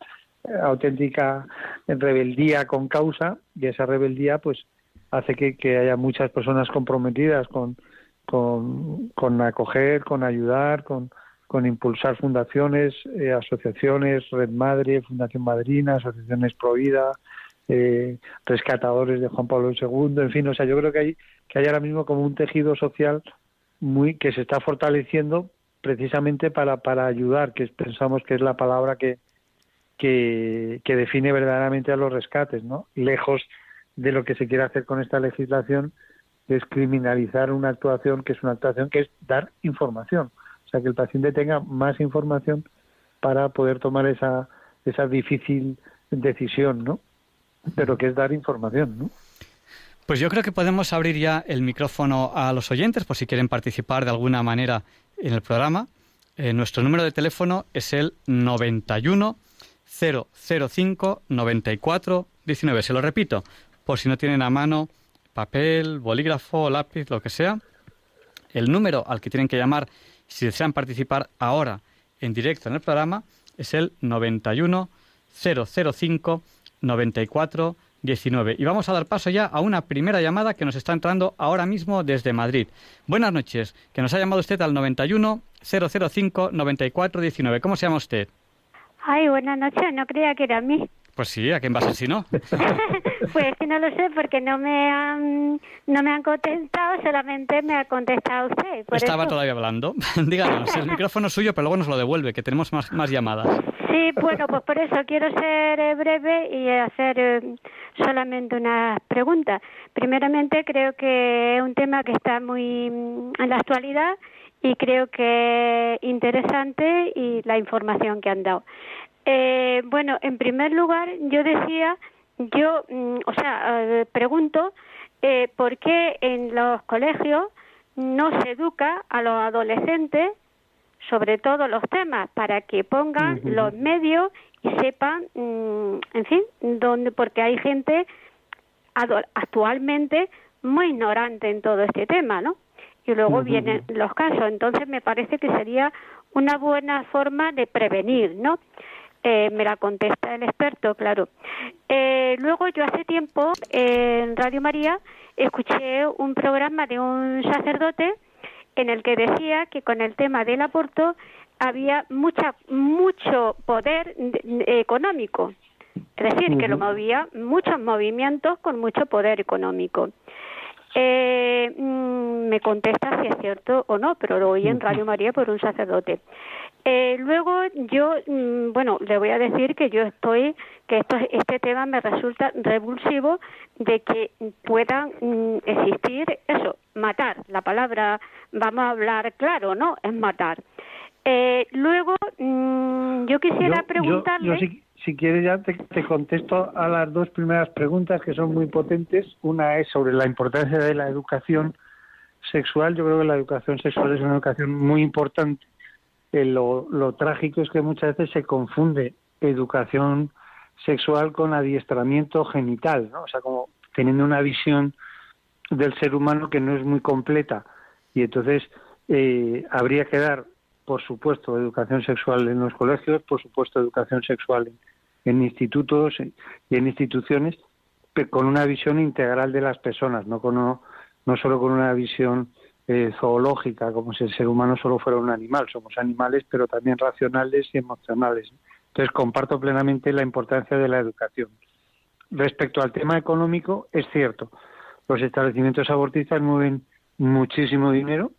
auténtica rebeldía con causa y esa rebeldía pues hace que, haya muchas personas comprometidas con, con, acoger, con ayudar, con, con impulsar fundaciones, eh, asociaciones, Red Madre, Fundación Madrina, asociaciones Provida, eh, rescatadores de Juan Pablo II, en fin, o sea, yo creo que hay que hay ahora mismo como un tejido social muy que se está fortaleciendo precisamente para para ayudar, que pensamos que es la palabra que que, define verdaderamente a los rescates, ¿no? Lejos de lo que se quiere hacer con esta legislación, es criminalizar una actuación que es una actuación que es dar información o sea, que el paciente tenga más información para poder tomar esa, esa difícil decisión, ¿no? Pero que es dar información, ¿no? Pues yo creo que podemos abrir ya el micrófono a los oyentes por si quieren participar de alguna manera en el programa. Eh, nuestro número de teléfono es el 91 005 94 19. Se lo repito, por si no tienen a mano papel, bolígrafo, lápiz, lo que sea. El número al que tienen que llamar si desean participar ahora en directo en el programa, es el 91 005 94 19. Y vamos a dar paso ya a una primera llamada que nos está entrando ahora mismo desde Madrid. Buenas noches, que nos ha llamado usted al 91 005 94 19. ¿Cómo se llama usted? Ay, buenas noches, no creía que era a mí. Pues sí, ¿a quién va a ser si no? [LAUGHS] pues que no lo sé porque no me han, no me han contestado, solamente me ha contestado usted. Estaba todavía hablando. [LAUGHS] Díganos, el [LAUGHS] micrófono es suyo, pero luego nos lo devuelve, que tenemos más, más llamadas. Sí, bueno, pues por eso quiero ser eh, breve y hacer eh, solamente una pregunta. Primeramente, creo que es un tema que está muy mm, en la actualidad y creo que es interesante y la información que han dado. Eh, bueno, en primer lugar, yo decía, yo, mm, o sea, eh, pregunto eh, por qué en los colegios no se educa a los adolescentes sobre todo los temas para que pongan los medios y sepan, mm, en fin, dónde, porque hay gente actualmente muy ignorante en todo este tema, ¿no? Y luego vienen los casos. Entonces me parece que sería una buena forma de prevenir, ¿no? Eh, me la contesta el experto, claro. Eh, luego yo hace tiempo en Radio María escuché un programa de un sacerdote en el que decía que con el tema del aborto había mucha mucho poder económico, es decir, que lo movía muchos movimientos con mucho poder económico. Eh, mm, me contesta si es cierto o no, pero lo oí en Radio María por un sacerdote. Eh, luego yo, mm, bueno, le voy a decir que yo estoy, que esto, este tema me resulta revulsivo de que puedan mm, existir eso, matar. La palabra, vamos a hablar claro, ¿no? Es matar. Eh, luego, mm, yo quisiera preguntarle. si, si, quieres, ya te, te, contesto a las dos primeras preguntas que son muy potentes. Una es sobre la importancia de la educación sexual. Yo creo que la educación sexual es una educación muy importante lo, trágico es que muchas veces se confunde educación sexual con adiestramiento genital, ¿no? O sea, como teniendo una visión del ser humano que no es muy completa. Y entonces eh, habría que dar, por supuesto, educación sexual en los colegios, por supuesto, educación sexual en, institutos y en instituciones, pero con una visión integral de las personas, no con, no solo con una visión eh, zoológica, como si el ser humano solo fuera un animal. Somos animales, pero también racionales y emocionales. Entonces, comparto plenamente la importancia de la educación. Respecto al tema económico, es cierto, los establecimientos abortistas mueven muchísimo dinero,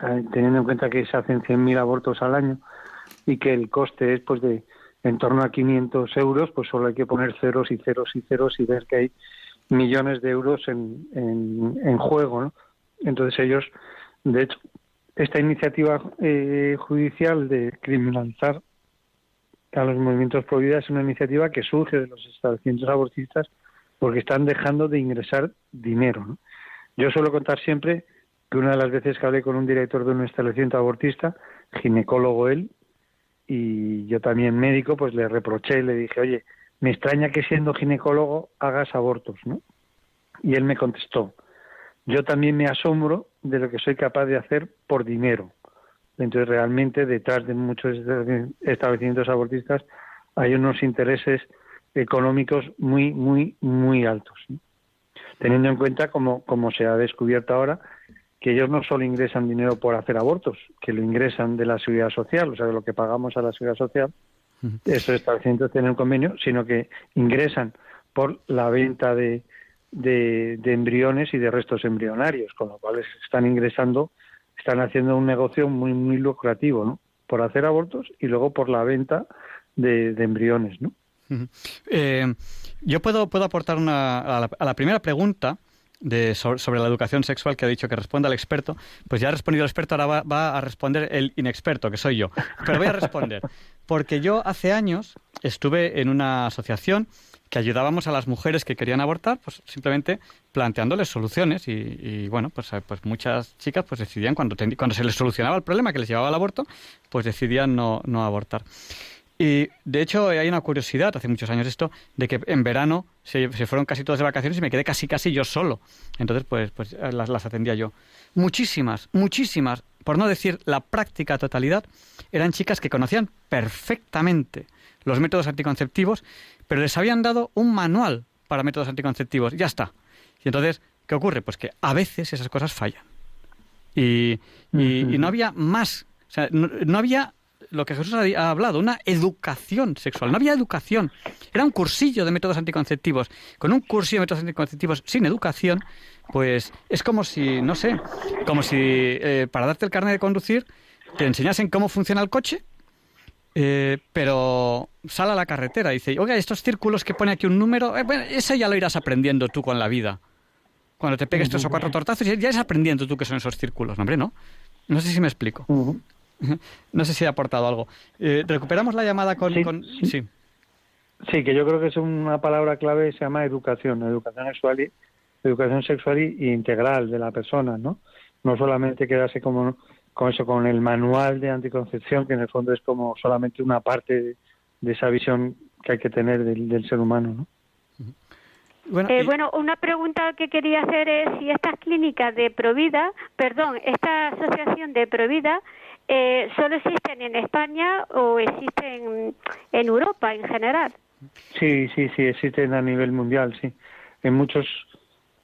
eh, teniendo en cuenta que se hacen 100.000 abortos al año y que el coste es pues de en torno a 500 euros, pues solo hay que poner ceros y ceros y ceros y ver que hay millones de euros en, en, juego. ¿no? Entonces ellos, de hecho, esta iniciativa eh, judicial de criminalizar a los movimientos pro es una iniciativa que surge de los establecimientos abortistas porque están dejando de ingresar dinero. Yo suelo contar siempre que una de las veces que hablé con un director de un establecimiento abortista, ginecólogo él, y yo también médico, pues le reproché, le dije, oye, me extraña que siendo ginecólogo hagas abortos, ¿no? Y él me contestó, yo también me asombro de lo que soy capaz de hacer por dinero. Entonces, realmente, detrás de muchos establecimientos abortistas hay unos intereses económicos muy, muy, muy altos. Teniendo en cuenta, como, como se ha descubierto ahora, que ellos no solo ingresan dinero por hacer abortos, que lo ingresan de la seguridad social, o sea, de lo que pagamos a la seguridad social, estos establecimientos tienen un convenio, sino que ingresan por la venta de, de, embriones y de restos embrionarios, con lo cual están ingresando, están haciendo un negocio muy, muy lucrativo, ¿no? Por hacer abortos y luego por la venta de, embriones, ¿no? Eh, yo puedo, puedo aportar una, a, la, primera pregunta de, sobre, la educación sexual que ha dicho que responda al experto, pues ya ha respondido el experto, ahora va, va, a responder el inexperto, que soy yo. Pero voy a responder, [LAUGHS] porque yo hace años estuve en una asociación que ayudábamos a las mujeres que querían abortar, pues simplemente planteándoles soluciones y, bueno, pues, eh, pues muchas chicas pues decidían cuando, cuando se les solucionaba el problema que les llevaba al aborto, pues decidían no, no abortar. Y de hecho hay una curiosidad, hace muchos años esto, de que en verano se, fueron casi todas de vacaciones y me quedé casi casi yo solo. Entonces pues, pues eh, las, las atendía yo. Muchísimas, muchísimas, por no decir la práctica totalidad, eran chicas que conocían perfectamente los métodos anticonceptivos pero les habían dado un manual para métodos anticonceptivos. Ya está. Y entonces, ¿qué ocurre? Pues que a veces esas cosas fallan. Y, y, no había más. O sea, no, había lo que Jesús ha hablado, una educación sexual. No había educación. Era un cursillo de métodos anticonceptivos. Con un cursillo de métodos anticonceptivos sin educación, pues es como si, no sé, como si eh, para darte el carnet de conducir te enseñasen cómo funciona el coche eh, pero sale a la carretera y dice, oiga, estos círculos que pone aquí un número, eh, ese ya lo irás aprendiendo tú con la vida. Cuando te pegues tres o cuatro tortazos, ya irás aprendiendo tú qué son esos círculos. No, hombre, ¿no? No sé si me explico. [LAUGHS] No sé si he aportado algo. Eh, recuperamos la llamada con sí, sí. que yo creo que es una palabra clave, se llama educación, educación sexual y, educación sexual y integral de la persona, ¿no? No solamente quedarse como con eso, con el manual de anticoncepción, que en el fondo es como solamente una parte de, esa visión que hay que tener del, ser humano, ¿no? Eh, bueno, una pregunta que quería hacer es si estas clínicas de Provida, perdón, esta asociación de Provida, eh, ¿solo existen en España o existen en Europa en general? Sí, sí, sí, existen a nivel mundial, sí. En muchos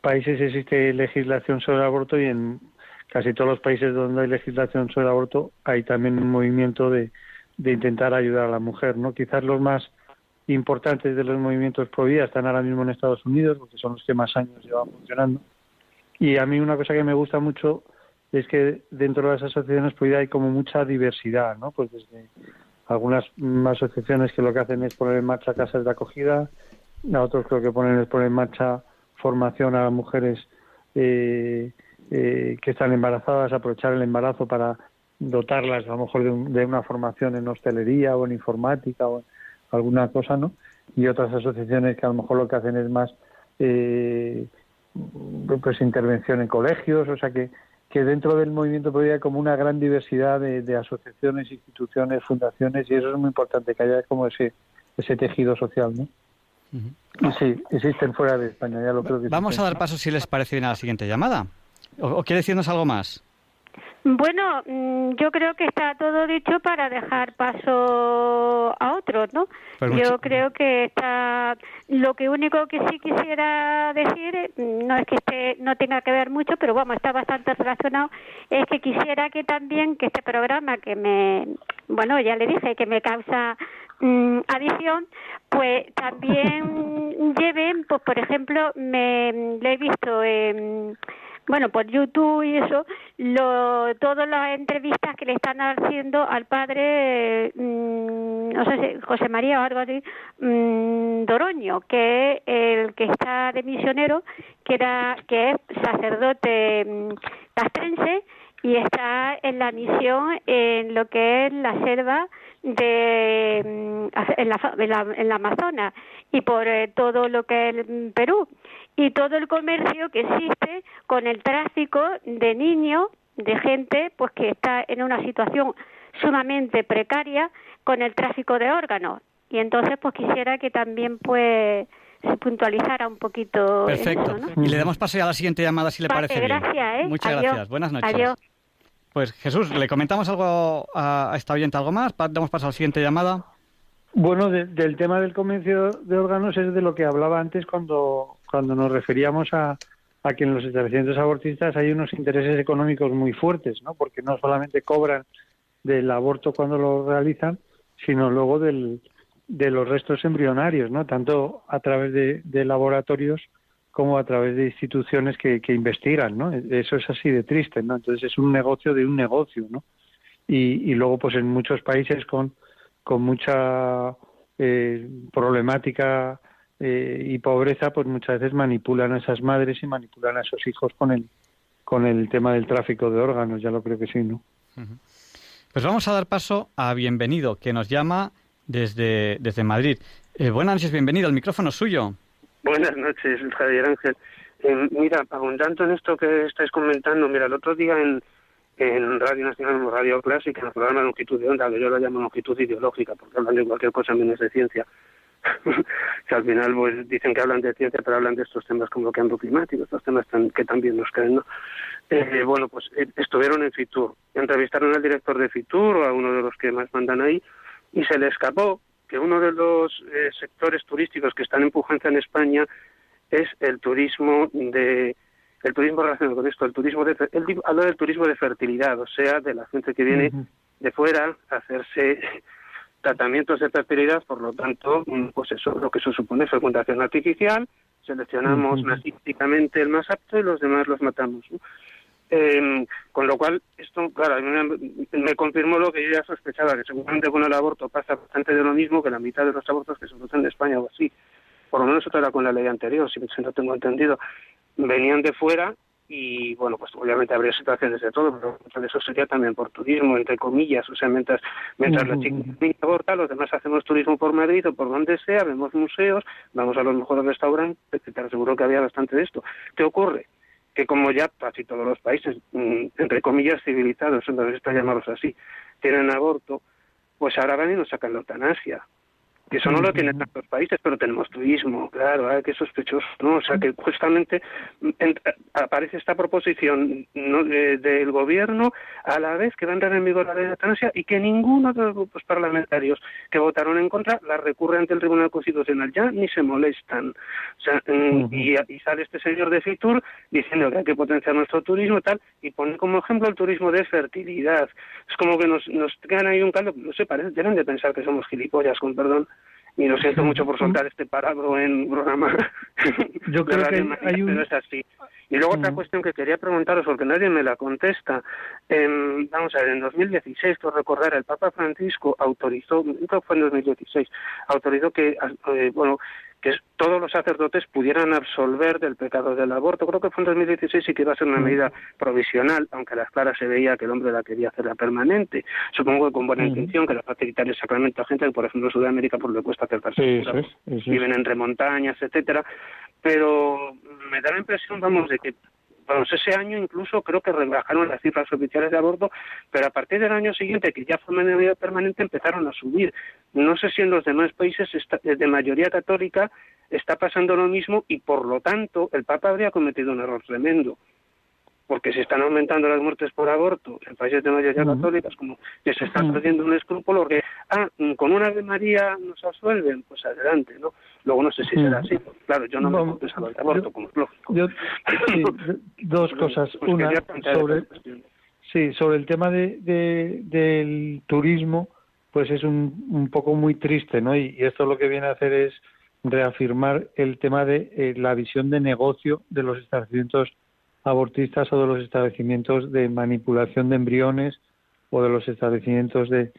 países existe legislación sobre el aborto y en casi todos los países donde hay legislación sobre el aborto hay también un movimiento de, intentar ayudar a la mujer, ¿no? Quizás los más importantes de los movimientos pro están ahora mismo en Estados Unidos, porque son los que más años llevan funcionando. Y a mí una cosa que me gusta mucho es que dentro de las asociaciones pro vida hay como mucha diversidad, ¿no? Pues desde algunas asociaciones que lo que hacen es poner en marcha casas de acogida, a otros creo que ponen es poner en marcha formación a mujeres eh, eh, que están embarazadas, aprovechar el embarazo para dotarlas a lo mejor de, una formación en hostelería o en informática o alguna cosa, ¿no? Y otras asociaciones que a lo mejor lo que hacen es más eh, pues intervención en colegios, o sea que, que dentro del movimiento podría como una gran diversidad de, asociaciones, instituciones, fundaciones y eso es muy importante que haya como ese ese tejido social, ¿no? Sí, existen fuera de España, ya lo creo que Vamos a dar paso, si les parece bien, a la siguiente llamada. ¿O, quiere decirnos algo más? Bueno, mm, yo creo que está todo dicho para dejar paso a otros, ¿no? Pues yo creo que está. Lo que único que sí quisiera decir, eh, no es que esté, no tenga que ver mucho, pero vamos, está bastante relacionado, es que quisiera que también que este programa que me, bueno, ya le dije que me causa mm, adicción, pues también [LAUGHS] lleven, pues por ejemplo, me le he visto en bueno, por YouTube y eso, lo, todas las entrevistas que le están haciendo al padre, no sé si José María o algo así, mm, Doroño, que es el que está de misionero, que era que es sacerdote mm, castrense y está en la misión en lo que es la selva de mm, en la, en la, en la Amazonas y por eh, todo lo que es Perú y todo el comercio que existe con el tráfico de niños, de gente pues que está en una situación sumamente precaria con el tráfico de órganos. Y entonces pues quisiera que también pues se puntualizara un poquito Perfecto. eso, ¿no? Y le damos paso ya a la siguiente llamada si le parece bien. gracias, ¿eh? Muchas Adiós. gracias. Buenas noches. Adiós. Pues Jesús, ¿le comentamos algo a, esta oyente, algo más? Damos paso a la siguiente llamada. Bueno, de- del tema del comercio de órganos es de lo que hablaba antes cuando, cuando nos referíamos a, a que en los establecimientos abortistas hay unos intereses económicos muy fuertes, ¿no? Porque no solamente cobran del aborto cuando lo realizan, sino luego del, de los restos embrionarios, ¿no? Tanto a través de, laboratorios como a través de instituciones que, que investigan, ¿no? Eso es así de triste, ¿no? Entonces es un negocio de un negocio, ¿no? Y, y luego, pues en muchos países con, con mucha eh, problemática eh, y pobreza, pues muchas veces manipulan a esas madres y manipulan a esos hijos con el con el tema del tráfico de órganos, ya lo creo que sí, ¿no? Pues vamos a dar paso a Bienvenido, que nos llama desde, desde Madrid. Eh, buenas noches, bienvenido, el micrófono es suyo. Buenas noches, Javier Ángel. Eh, mira, abundando en esto que estáis comentando, mira, el otro día en, en Radio Nacional, en Radio Clásica, en el programa Longitud de Onda, que yo lo llamo longitud ideológica, porque hablan de cualquier cosa menos de ciencia, [LAUGHS] que al final pues dicen que hablan de ciencia, pero hablan de estos temas como el cambio climático, estos temas tan- que también nos creen, ¿no? Eh, bueno, pues eh, estuvieron en Fitur, entrevistaron al director de Fitur a uno de los que más mandan ahí, y se le escapó que uno de los eh, sectores turísticos que están empujando en España es el turismo de el turismo relacionado con esto, el turismo de él habla del turismo de fertilidad, o sea, de la gente que viene de fuera a hacerse tratamientos de fertilidad, por lo tanto, mm, pues eso, lo que eso supone fecundación artificial, seleccionamos Ujú. masísticamente el más apto y los demás los matamos. ¿no? Eh, con lo cual, esto, claro, me, me confirmó lo que yo ya sospechaba, que seguramente con el aborto pasa bastante de lo mismo que la mitad de los abortos que se producen en España o así. Por lo menos eso era con la ley anterior, si no tengo entendido. Venían de fuera y, bueno, pues obviamente habría situaciones de todo, pero mucho de eso sería también por turismo, entre comillas. O sea, mientras, mientras la Ujú, chica ujú. niña aborta, los demás hacemos turismo por Madrid o por donde sea, vemos museos, vamos a los mejores restaurantes, etcétera. Seguro que había bastante de esto. ¿Qué ocurre? que como ya casi todos los países, mm, entre comillas, civilizados, entonces está llamados así, tienen aborto, pues ahora van y nos sacan la eutanasia. Que eso no lo tienen tantos países, pero tenemos turismo, claro, ay, qué sospechoso, ¿no? O sea, que justamente en- aparece esta proposición ¿no? de- del gobierno a la vez que va a entrar en vigor la ley de eutanasia y que ninguno de los grupos parlamentarios que votaron en contra la recurre ante el Tribunal Constitucional. Ya ni se molestan. O sea, mm, y, y sale este señor de Fitur diciendo que hay que potenciar nuestro turismo y tal, y pone como ejemplo el turismo de fertilidad. Es como que nos, nos traen ahí un caldo, no sé, parece, deben de pensar que somos gilipollas, con perdón. Y lo siento mucho por soltar este parabro en programa. Yo [LAUGHS] creo que hay- un- pero es así. Y luego otra cuestión que quería preguntaros, porque nadie me la contesta. Em, vamos a ver, en 2016, por recordar, el Papa Francisco autorizó, creo que fue en 2016, autorizó que, eh, bueno, que todos los sacerdotes pudieran absolver del pecado del aborto. Creo que fue en 2016 y que iba a ser una medida provisional, aunque a las claras se veía que el hombre la quería hacerla permanente. Supongo que con buena Ujú. intención, que le facilitar el sacramento a gente que, por ejemplo, en Sudamérica pues, le cuesta acercarse. Sí, eso es, eso es. viven entre montañas, etcétera, pero me da la impresión, vamos, de que vamos, ese año incluso creo que rebajaron las cifras oficiales de aborto, pero a partir del año siguiente, que ya fue manera permanente, empezaron a subir. No sé si en los demás países está- de mayoría católica está pasando lo mismo y por lo tanto el Papa habría cometido un error tremendo. Porque se están aumentando las muertes por aborto en países de mayoría católicas, como que se están perdiendo un escrúpulo que, ah, con una de María nos absuelven, pues adelante, ¿no? Luego no sé si será así, claro, yo no me he el aborto, como es lógico. [COUGHS] dos cosas. Pues una, sobre, sí, sobre el tema de, del turismo, pues es un, un poco muy triste, ¿no? Y, esto lo que viene a hacer es reafirmar el tema de eh, la visión de negocio de los establecimientos abortistas o de los establecimientos de manipulación de embriones o de los establecimientos de,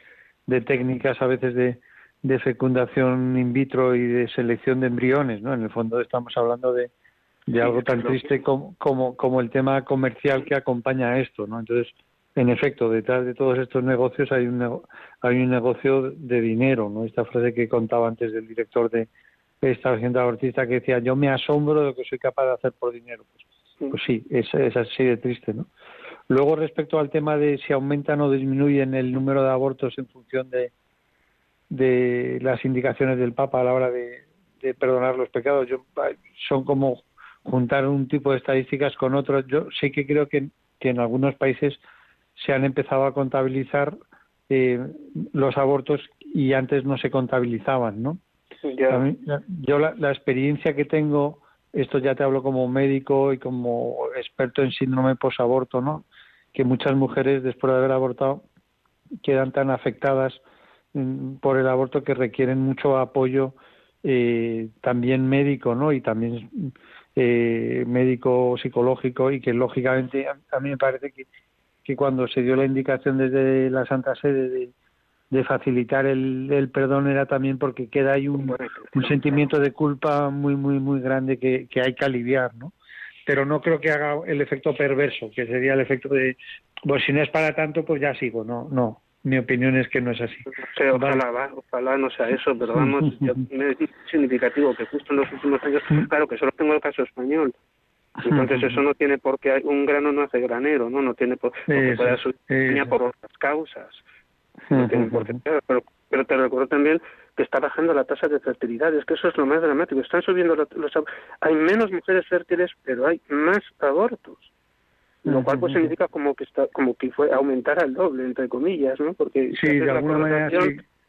de técnicas a veces de, de, fecundación in vitro y de selección de embriones, ¿no? En el fondo estamos hablando de, de algo tan triste como, como, como, el tema comercial que acompaña a esto, ¿no? Entonces, en efecto, detrás de todos estos negocios hay un, hay un negocio de dinero, ¿no? Esta frase que contaba antes del director de establecimiento abortista que decía, yo me asombro de lo que soy capaz de hacer por dinero. Pues, pues sí, es, es así de triste, ¿no? Luego, respecto al tema de si aumentan o disminuyen el número de abortos en función de, de las indicaciones del Papa a la hora de, perdonar los pecados, yo, son como juntar un tipo de estadísticas con otros. Yo sí que creo que, que en algunos países se han empezado a contabilizar eh, los abortos y antes no se contabilizaban, ¿no? yo la, la, experiencia que tengo esto ya te hablo como médico y como experto en síndrome posaborto, ¿no? Que muchas mujeres después de haber abortado quedan tan afectadas mm, por el aborto que requieren mucho apoyo eh, también médico, ¿no? Y también eh, médico psicológico y que lógicamente a, mí me parece que, que cuando se dio la indicación desde la Santa Sede de, de facilitar el, el, perdón era también porque queda ahí un, un sentimiento de culpa muy, muy, muy grande que, que, hay que aliviar, ¿no? Pero no creo que haga el efecto perverso, que sería el efecto de, pues si no es para tanto, pues ya sigo, no, no. Mi opinión es que no es así. ojalá, ojalá no sea eso, pero vamos, yo, [LAUGHS] es significativo que justo en los últimos años, mm. claro que solo tengo el caso español, entonces eso no tiene por qué, un grano no hace granero, ¿no? No tiene por, qué puede ser por otras causas pero, pero te recuerdo también que está bajando la tasa de fertilidad, es que eso es lo más dramático, están subiendo los, hay menos mujeres fértiles, pero hay más abortos, lo cual pues significa como que está como que fue aumentar al doble entre comillas, ¿no? Porque sí, de alguna manera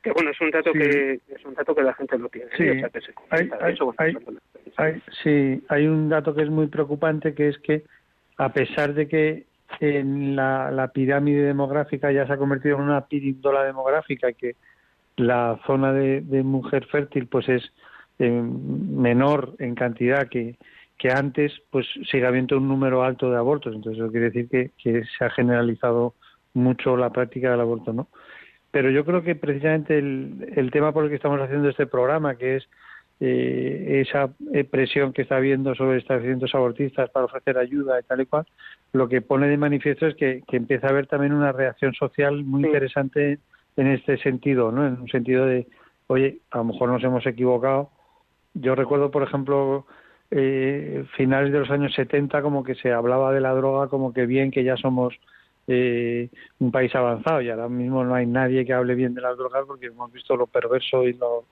que bueno es un dato que es un dato que la gente no tiene, sí. hay, hay, sí, hay un dato que es muy preocupante que es que a pesar de que en la, pirámide demográfica ya se ha convertido en una pirindola demográfica que la zona de, mujer fértil pues es eh, menor en cantidad que, que antes, pues sigue habiendo un número alto de abortos. Entonces eso quiere decir que, que se ha generalizado mucho la práctica del aborto, ¿no? Pero yo creo que precisamente el, el tema por el que estamos haciendo este programa, que es eh, esa eh, presión que está habiendo sobre establecimientos abortistas para ofrecer ayuda y tal y cual, lo que pone de manifiesto es que, empieza a haber también una reacción social muy interesante en este sentido, ¿no? En un sentido de, oye, a lo mejor nos hemos equivocado. Yo recuerdo, por ejemplo, eh, finales de los años 70 como que se hablaba de la droga como que bien que ya somos eh, un país avanzado y ahora mismo no hay nadie que hable bien de las drogas porque hemos visto lo perverso y lo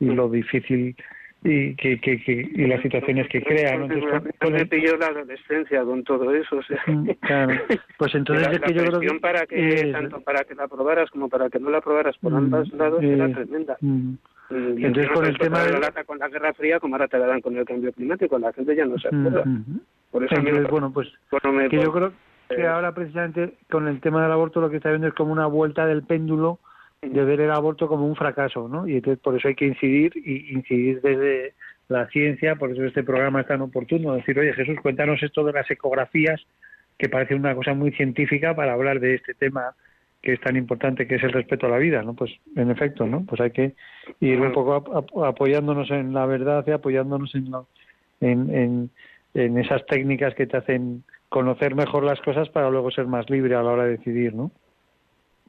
y lo difícil y que, que, que y las situaciones que crea ¿no? Entonces, pilló la adolescencia con todo eso o sea. Claro. pues entonces la, que yo creo que para que tanto para que la aprobaras como para que no la aprobaras por mm, ambos lados era tremenda mm. entonces con el tema de la lata con la guerra fría como ahora te la dan con el cambio climático la gente ya no se acuerda por eso entonces, bueno pues que yo creo que eh, ahora precisamente con el tema del aborto lo que está viendo es como una vuelta del péndulo de ver el aborto como un fracaso, ¿no? Y entonces por eso hay que incidir y incidir desde la ciencia, por eso este programa es tan oportuno, decir, oye Jesús, cuéntanos esto de las ecografías, que parece una cosa muy científica para hablar de este tema que es tan importante que es el respeto a la vida, ¿no? Pues en efecto, ¿no? Pues hay que ir un poco apoyándonos en la verdad y apoyándonos en, en, en, en esas técnicas que te hacen conocer mejor las cosas para luego ser más libre a la hora de decidir, ¿no?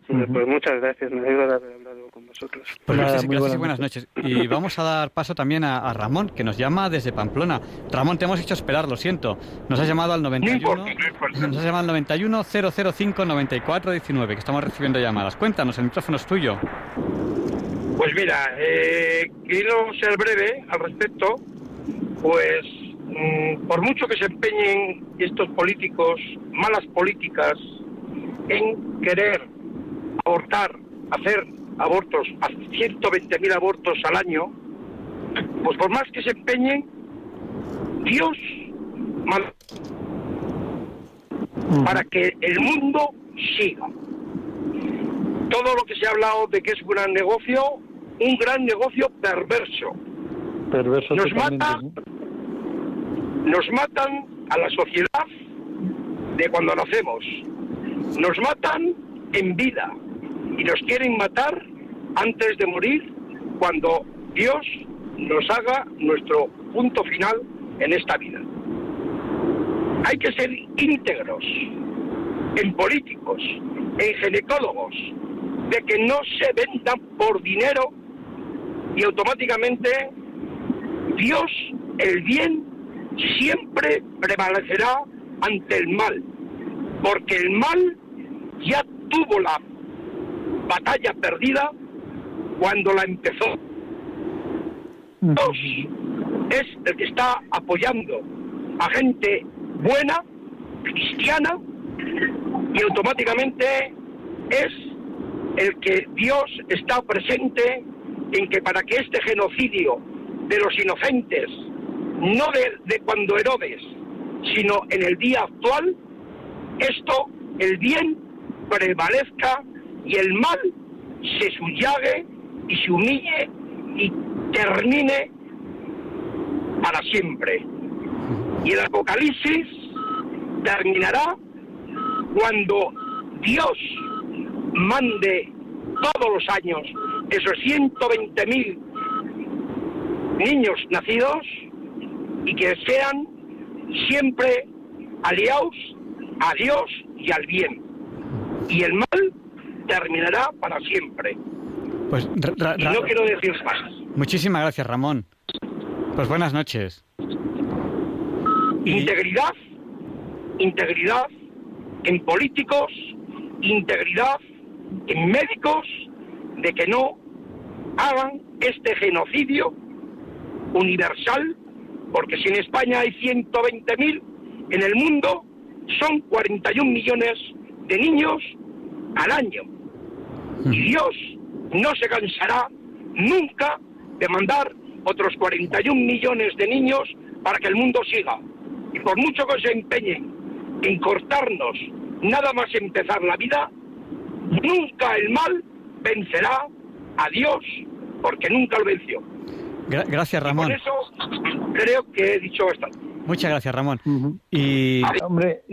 Pues muchas gracias, me alegro de haber hablado con vosotros. Pues gracias, muy buenas, noches. Y [LAUGHS] vamos a dar paso también a, Ramón, que nos llama desde Pamplona. Ramón, te hemos hecho esperar, lo siento. Nos has llamado al 91, nos has llamado al 91 005 94 19, que estamos recibiendo llamadas. Cuéntanos, el micrófono es tuyo. Pues mira, eh, quiero ser breve al respecto, pues mm, por mucho que se empeñen estos políticos, malas políticas, en querer abortar, hacer abortos, a 120.000 abortos al año, pues por más que se empeñen, Dios para que el mundo siga. Todo lo que se ha hablado de que es un gran negocio, un gran negocio perverso. Perverso nos mata, nos matan a la sociedad de cuando nacemos. Nos matan en vida y nos quieren matar antes de morir cuando Dios nos haga nuestro punto final en esta vida. Hay que ser íntegros en políticos, en ginecólogos, de que no se vendan por dinero y automáticamente Dios, el bien, siempre prevalecerá ante el mal, porque el mal ya tuvo la batalla perdida cuando la empezó. Dios es el que está apoyando a gente buena, cristiana, y automáticamente es el que Dios está presente en que para que este genocidio de los inocentes, no de, de cuando Herodes, sino en el día actual, esto, el bien, prevalezca y el mal se suyague y se humille y termine para siempre. Y el Apocalipsis terminará cuando Dios mande todos los años esos 120 mil niños nacidos y que sean siempre aliados a Dios y al bien. Y el mal terminará para siempre. Pues, y no quiero decir más. Muchísimas gracias, Ramón. Pues buenas noches. Integridad, integridad en políticos, integridad en médicos, de que no hagan este genocidio universal, porque si en España hay 120.000, en el mundo son 41 millones de niños al año. Y Dios no se cansará nunca de mandar otros 41 millones de niños para que el mundo siga. Y por mucho que se empeñen en cortarnos nada más empezar la vida, nunca el mal vencerá a Dios, porque nunca lo venció. gracias, Ramón. por eso creo que he dicho bastante. Muchas gracias, Ramón. Y hombre,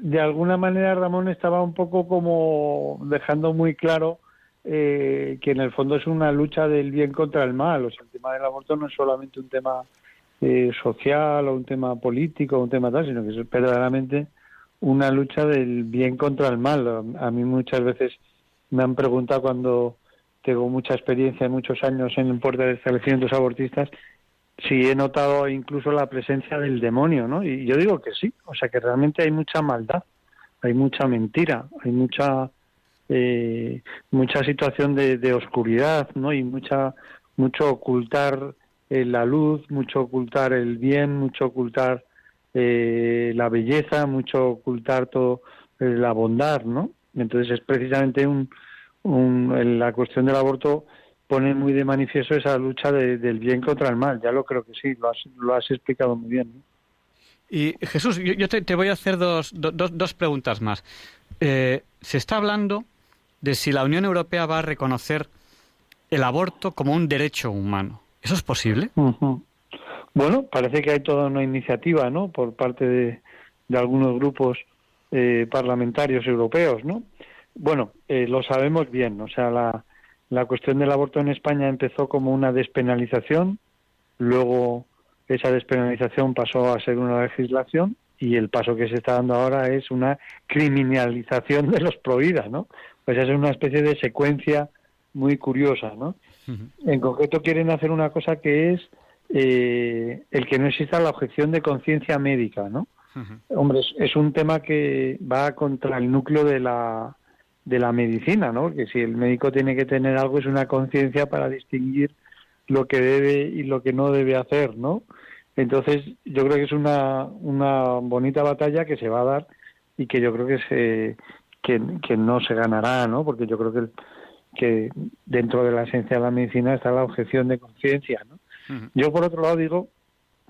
de alguna manera Ramón estaba un poco como dejando muy claro eh, que en el fondo es una lucha del bien contra el mal. O sea, el tema del aborto no es solamente un tema eh, social o un tema político o un tema tal, sino que es verdaderamente una lucha del bien contra el mal. A mí muchas veces me han preguntado cuando tengo mucha experiencia, muchos años en puerta de establecimientos abortistas, si he notado incluso la presencia del demonio, ¿no? Y yo digo que sí, o sea que realmente hay mucha maldad, hay mucha mentira, hay mucha eh, mucha situación de, oscuridad, ¿no? Y mucha mucho ocultar eh, la luz, mucho ocultar el bien, mucho ocultar eh, la belleza, mucho ocultar todo la bondad, ¿no? Entonces es precisamente un, un, la cuestión del aborto pone muy de manifiesto esa lucha del bien contra el mal. Ya lo creo que sí, lo has, lo has explicado muy bien. Y Jesús, yo, te, voy a hacer dos, dos preguntas más. Eh, se está hablando de si la Unión Europea va a reconocer el aborto como un derecho humano. ¿Eso es posible? Bueno, parece que hay toda una iniciativa, ¿no? Por parte de, de algunos grupos eh, parlamentarios europeos, ¿no? Bueno, eh, lo sabemos bien, o sea, la, la cuestión del aborto en España empezó como una despenalización, luego esa despenalización pasó a ser una legislación y el paso que se está dando ahora es una criminalización de los prohibidas, ¿no? Pues es una especie de secuencia muy curiosa, ¿no? En concreto quieren hacer una cosa que es eh, el que no exista la objeción de conciencia médica, ¿no? Hombre, es, un tema que va contra el núcleo de la de la medicina, ¿no? Que si el médico tiene que tener algo es una conciencia para distinguir lo que debe y lo que no debe hacer, ¿no? Entonces, yo creo que es una, una bonita batalla que se va a dar y que yo creo que se que, que no se ganará, ¿no? Porque yo creo que, que dentro de la esencia de la medicina está la objeción de conciencia, ¿no? Yo, por otro lado, digo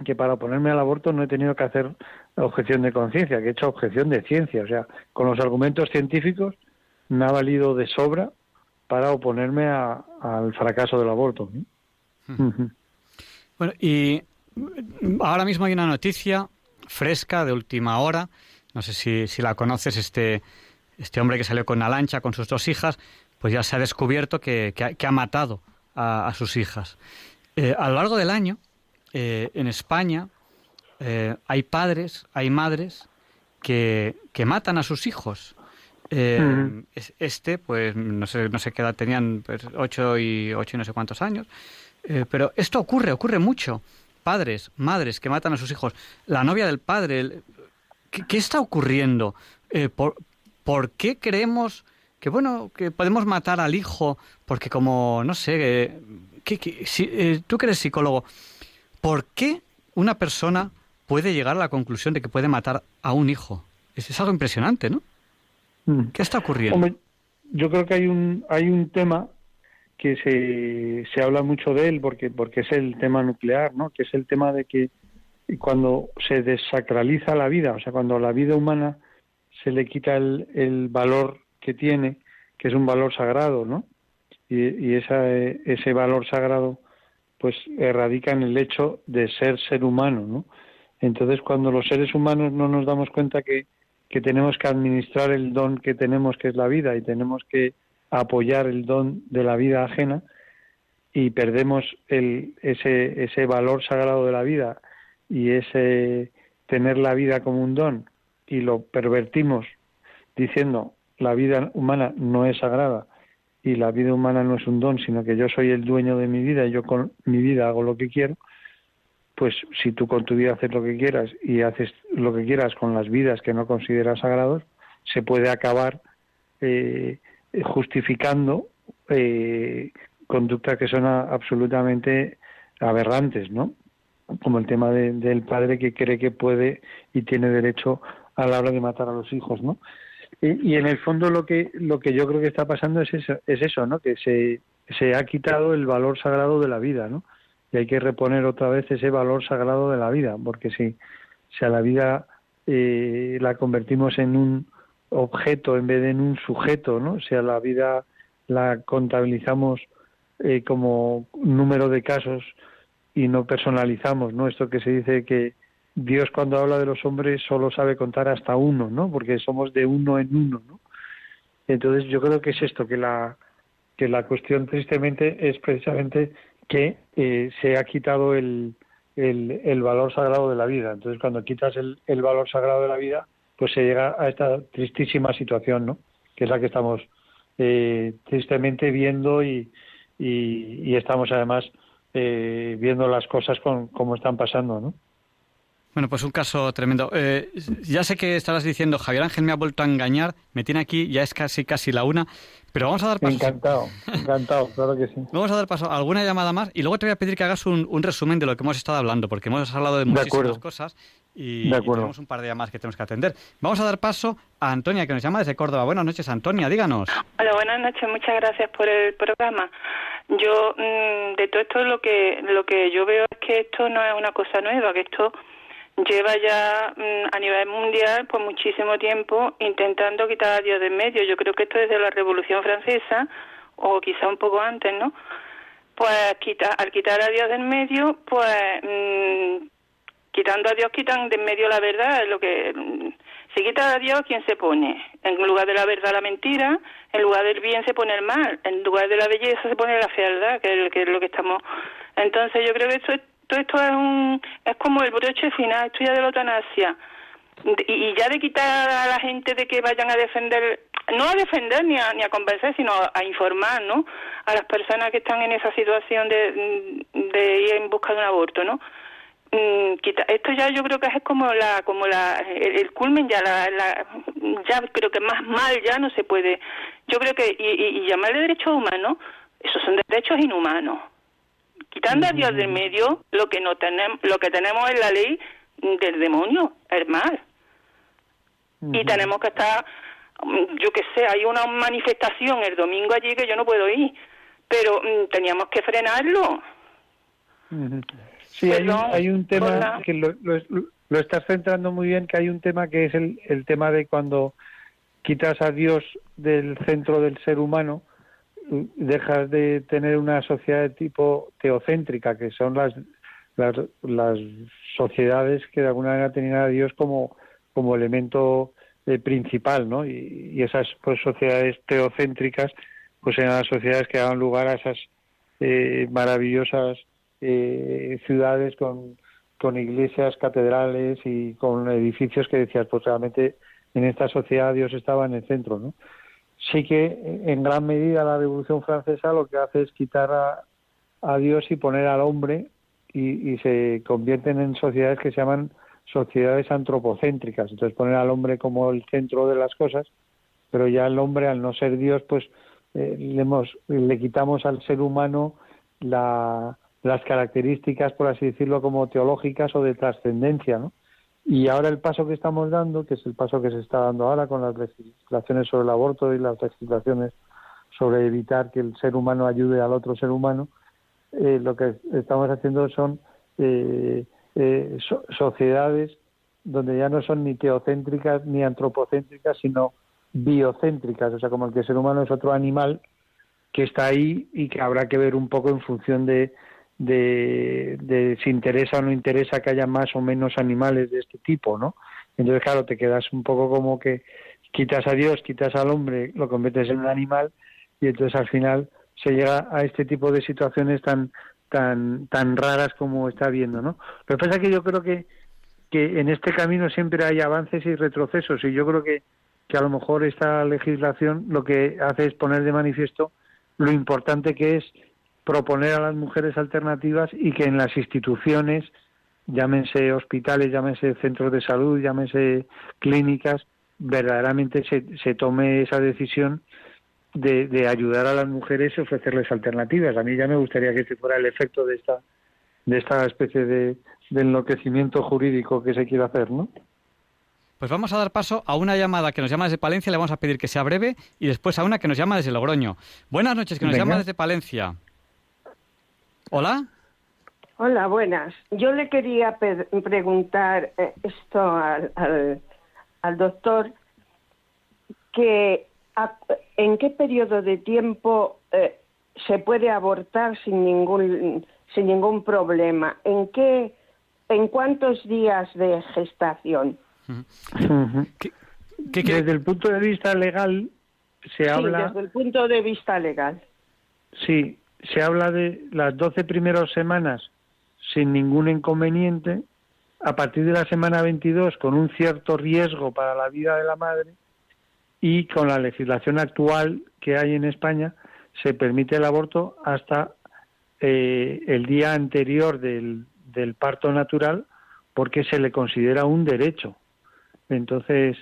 que para oponerme al aborto no he tenido que hacer objeción de conciencia, que he hecho objeción de ciencia. O sea, con los argumentos científicos me ha valido de sobra para oponerme al fracaso del aborto. Bueno, y ahora mismo hay una noticia fresca de última hora. No sé si, si la conoces, este, este hombre que salió con una lancha con sus dos hijas, pues ya se ha descubierto que, que, ha, matado a, sus hijas. Eh, a lo largo del año, eh, en España, eh, hay padres, hay madres que, que matan a sus hijos. Este, pues no sé, no sé qué edad tenían, pues, ocho y ocho y no sé cuántos años. pero esto ocurre, ocurre mucho. Padres, madres que matan a sus hijos. La novia del padre. ¿Qué, está ocurriendo? por, ¿por qué creemos que bueno que podemos matar al hijo porque como no sé si, eh, tú que eres psicólogo ¿por qué una persona puede llegar a la conclusión de que puede matar a un hijo? Es, algo impresionante, ¿no? Mm. ¿Qué está ocurriendo? yo creo que hay un hay un tema que se, se habla mucho de él porque porque es el tema nuclear, ¿no? Que es el tema de que cuando se desacraliza la vida, o sea, cuando la vida humana se le quita el, el valor que tiene, que es un valor sagrado, ¿no? Y, y esa, ese valor sagrado, pues, radica en el hecho de ser ser humano, ¿no? Entonces, cuando los seres humanos no nos damos cuenta que, que tenemos que administrar el don que tenemos, que es la vida, y tenemos que apoyar el don de la vida ajena, y perdemos el, ese, ese valor sagrado de la vida y ese tener la vida como un don y lo pervertimos diciendo la vida humana no es sagrada y la vida humana no es un don, sino que yo soy el dueño de mi vida y yo con mi vida hago lo que quiero, pues si tú con tu vida haces lo que quieras y haces lo que quieras con las vidas que no consideras sagrados, se puede acabar eh, justificando eh, conductas que son absolutamente aberrantes, ¿no? Como el tema del padre que cree que puede y tiene derecho a la hora de matar a los hijos, ¿no? Y, en el fondo lo que lo que yo creo que está pasando es eso, es eso, ¿no? Que se, se ha quitado el valor sagrado de la vida, ¿no? Y hay que reponer otra vez ese valor sagrado de la vida, porque si, si a la vida eh, la convertimos en un objeto en vez de en un sujeto, ¿no? Si a la vida la contabilizamos eh, como número de casos y no personalizamos, ¿no? Esto que se dice que Dios cuando habla de los hombres solo sabe contar hasta uno, ¿no? Porque somos de uno en uno, ¿no? Entonces yo creo que es esto, que la, que la cuestión tristemente es precisamente que eh, se ha quitado el, el, valor sagrado de la vida. Entonces cuando quitas el, el valor sagrado de la vida, pues se llega a esta tristísima situación, ¿no? Que es la que estamos eh, tristemente viendo y, y, estamos además eh, viendo las cosas con, como están pasando, ¿no? Bueno, pues un caso tremendo. Eh, ya sé que estarás diciendo, Javier Ángel me ha vuelto a engañar, me tiene aquí, ya es casi casi la una, pero vamos a dar paso. Encantado, encantado, claro que sí. Vamos a dar paso a alguna llamada más y luego te voy a pedir que hagas un, resumen de lo que hemos estado hablando, porque hemos hablado de muchísimas cosas y, tenemos un par de llamadas que tenemos que atender. Vamos a dar paso a Antonia, que nos llama desde Córdoba. Buenas noches, Antonia, díganos. Hola, buenas noches, muchas gracias por el programa. Yo, mm, de todo esto, lo que, lo que yo veo es que esto no es una cosa nueva, que esto lleva ya mm, a nivel mundial pues muchísimo tiempo intentando quitar a Dios de medio. Yo creo que esto desde la Revolución Francesa o quizá un poco antes, ¿no? Pues quita, al quitar a Dios de en medio, pues mm, quitando a Dios quitan de en medio la verdad, es lo que mm, si quita a Dios, ¿quién se pone? En lugar de la verdad la mentira, en lugar del bien se pone el mal, en lugar de la belleza se pone la fealdad, que es, lo que estamos. Entonces yo creo que esto es todo esto es, un, es como el broche final, esto ya de la eutanasia. Y, ya de quitar a la gente de que vayan a defender, no a defender ni a, ni a convencer, sino a, informar, ¿no? A las personas que están en esa situación de, de ir en busca de un aborto, ¿no? Mm, esto ya yo creo que es como la como la el, culmen ya la, la, ya creo que más mal ya no se puede yo creo que y, y, y llamarle derechos humanos esos son derechos inhumanos Quitando a Dios del medio, lo que no tenemos, lo que tenemos es la ley del demonio, el mal. Y tenemos que estar, yo qué sé, hay una manifestación el domingo allí que yo no puedo ir, pero mm, teníamos que frenarlo. Sí, hay un, hay un tema que lo, lo, estás centrando muy bien, que hay un tema que es el, el tema de cuando quitas a Dios del centro del ser humano, dejas de tener una sociedad de tipo teocéntrica, que son las, las, sociedades que de alguna manera tenían a Dios como, como elemento eh, principal, ¿no? Y, esas pues, sociedades teocéntricas, pues eran las sociedades que daban lugar a esas eh, maravillosas eh, ciudades con, con iglesias, catedrales y con edificios que decías, pues realmente en esta sociedad Dios estaba en el centro, ¿no? Sí que en gran medida la Revolución Francesa lo que hace es quitar a, Dios y poner al hombre y, se convierten en sociedades que se llaman sociedades antropocéntricas. Entonces poner al hombre como el centro de las cosas, pero ya el hombre al no ser Dios, pues eh, le, le quitamos al ser humano las características, por así decirlo, como teológicas o de trascendencia, ¿no? Y ahora el paso que estamos dando, que es el paso que se está dando ahora con las legislaciones sobre el aborto y las legislaciones sobre evitar que el ser humano ayude al otro ser humano, eh, lo que estamos haciendo son eh, eh, sociedades donde ya no son ni teocéntricas ni antropocéntricas, sino biocéntricas, o sea, como el que el ser humano es otro animal que está ahí y que habrá que ver un poco en función de, de, si interesa o no interesa que haya más o menos animales de este tipo, ¿no? Entonces, claro, te quedas un poco como que quitas a Dios, quitas al hombre, lo conviertes en un animal y entonces al final se llega a este tipo de situaciones tan tan tan raras como está viendo, ¿no? Lo que pasa es que yo creo que que en este camino siempre hay avances y retrocesos y yo creo que que a lo mejor esta legislación lo que hace es poner de manifiesto lo importante que es proponer a las mujeres alternativas y que en las instituciones, llámense hospitales, llámense centros de salud, llámense clínicas, verdaderamente se, se tome esa decisión de, de, ayudar a las mujeres y ofrecerles alternativas. A mí ya me gustaría que este fuera el efecto de esta, de esta especie de, de enloquecimiento jurídico que se quiere hacer, ¿no? Pues vamos a dar paso a una llamada que nos llama desde Palencia, le vamos a pedir que sea breve, y después a una que nos llama desde Logroño. Buenas noches, que nos llama desde Palencia. Hola. Hola, buenas. Yo le quería preguntar eh, esto al, al, doctor, que en qué periodo de tiempo eh, se puede abortar sin ningún sin ningún problema. ¿En qué en cuántos días de gestación? desde el punto de vista legal se habla. Desde el punto de vista legal. Sí, se habla de las doce primeras semanas sin ningún inconveniente, a partir de la semana 22 con un cierto riesgo para la vida de la madre y con la legislación actual que hay en España se permite el aborto hasta eh, el día anterior del, parto natural porque se le considera un derecho. Entonces,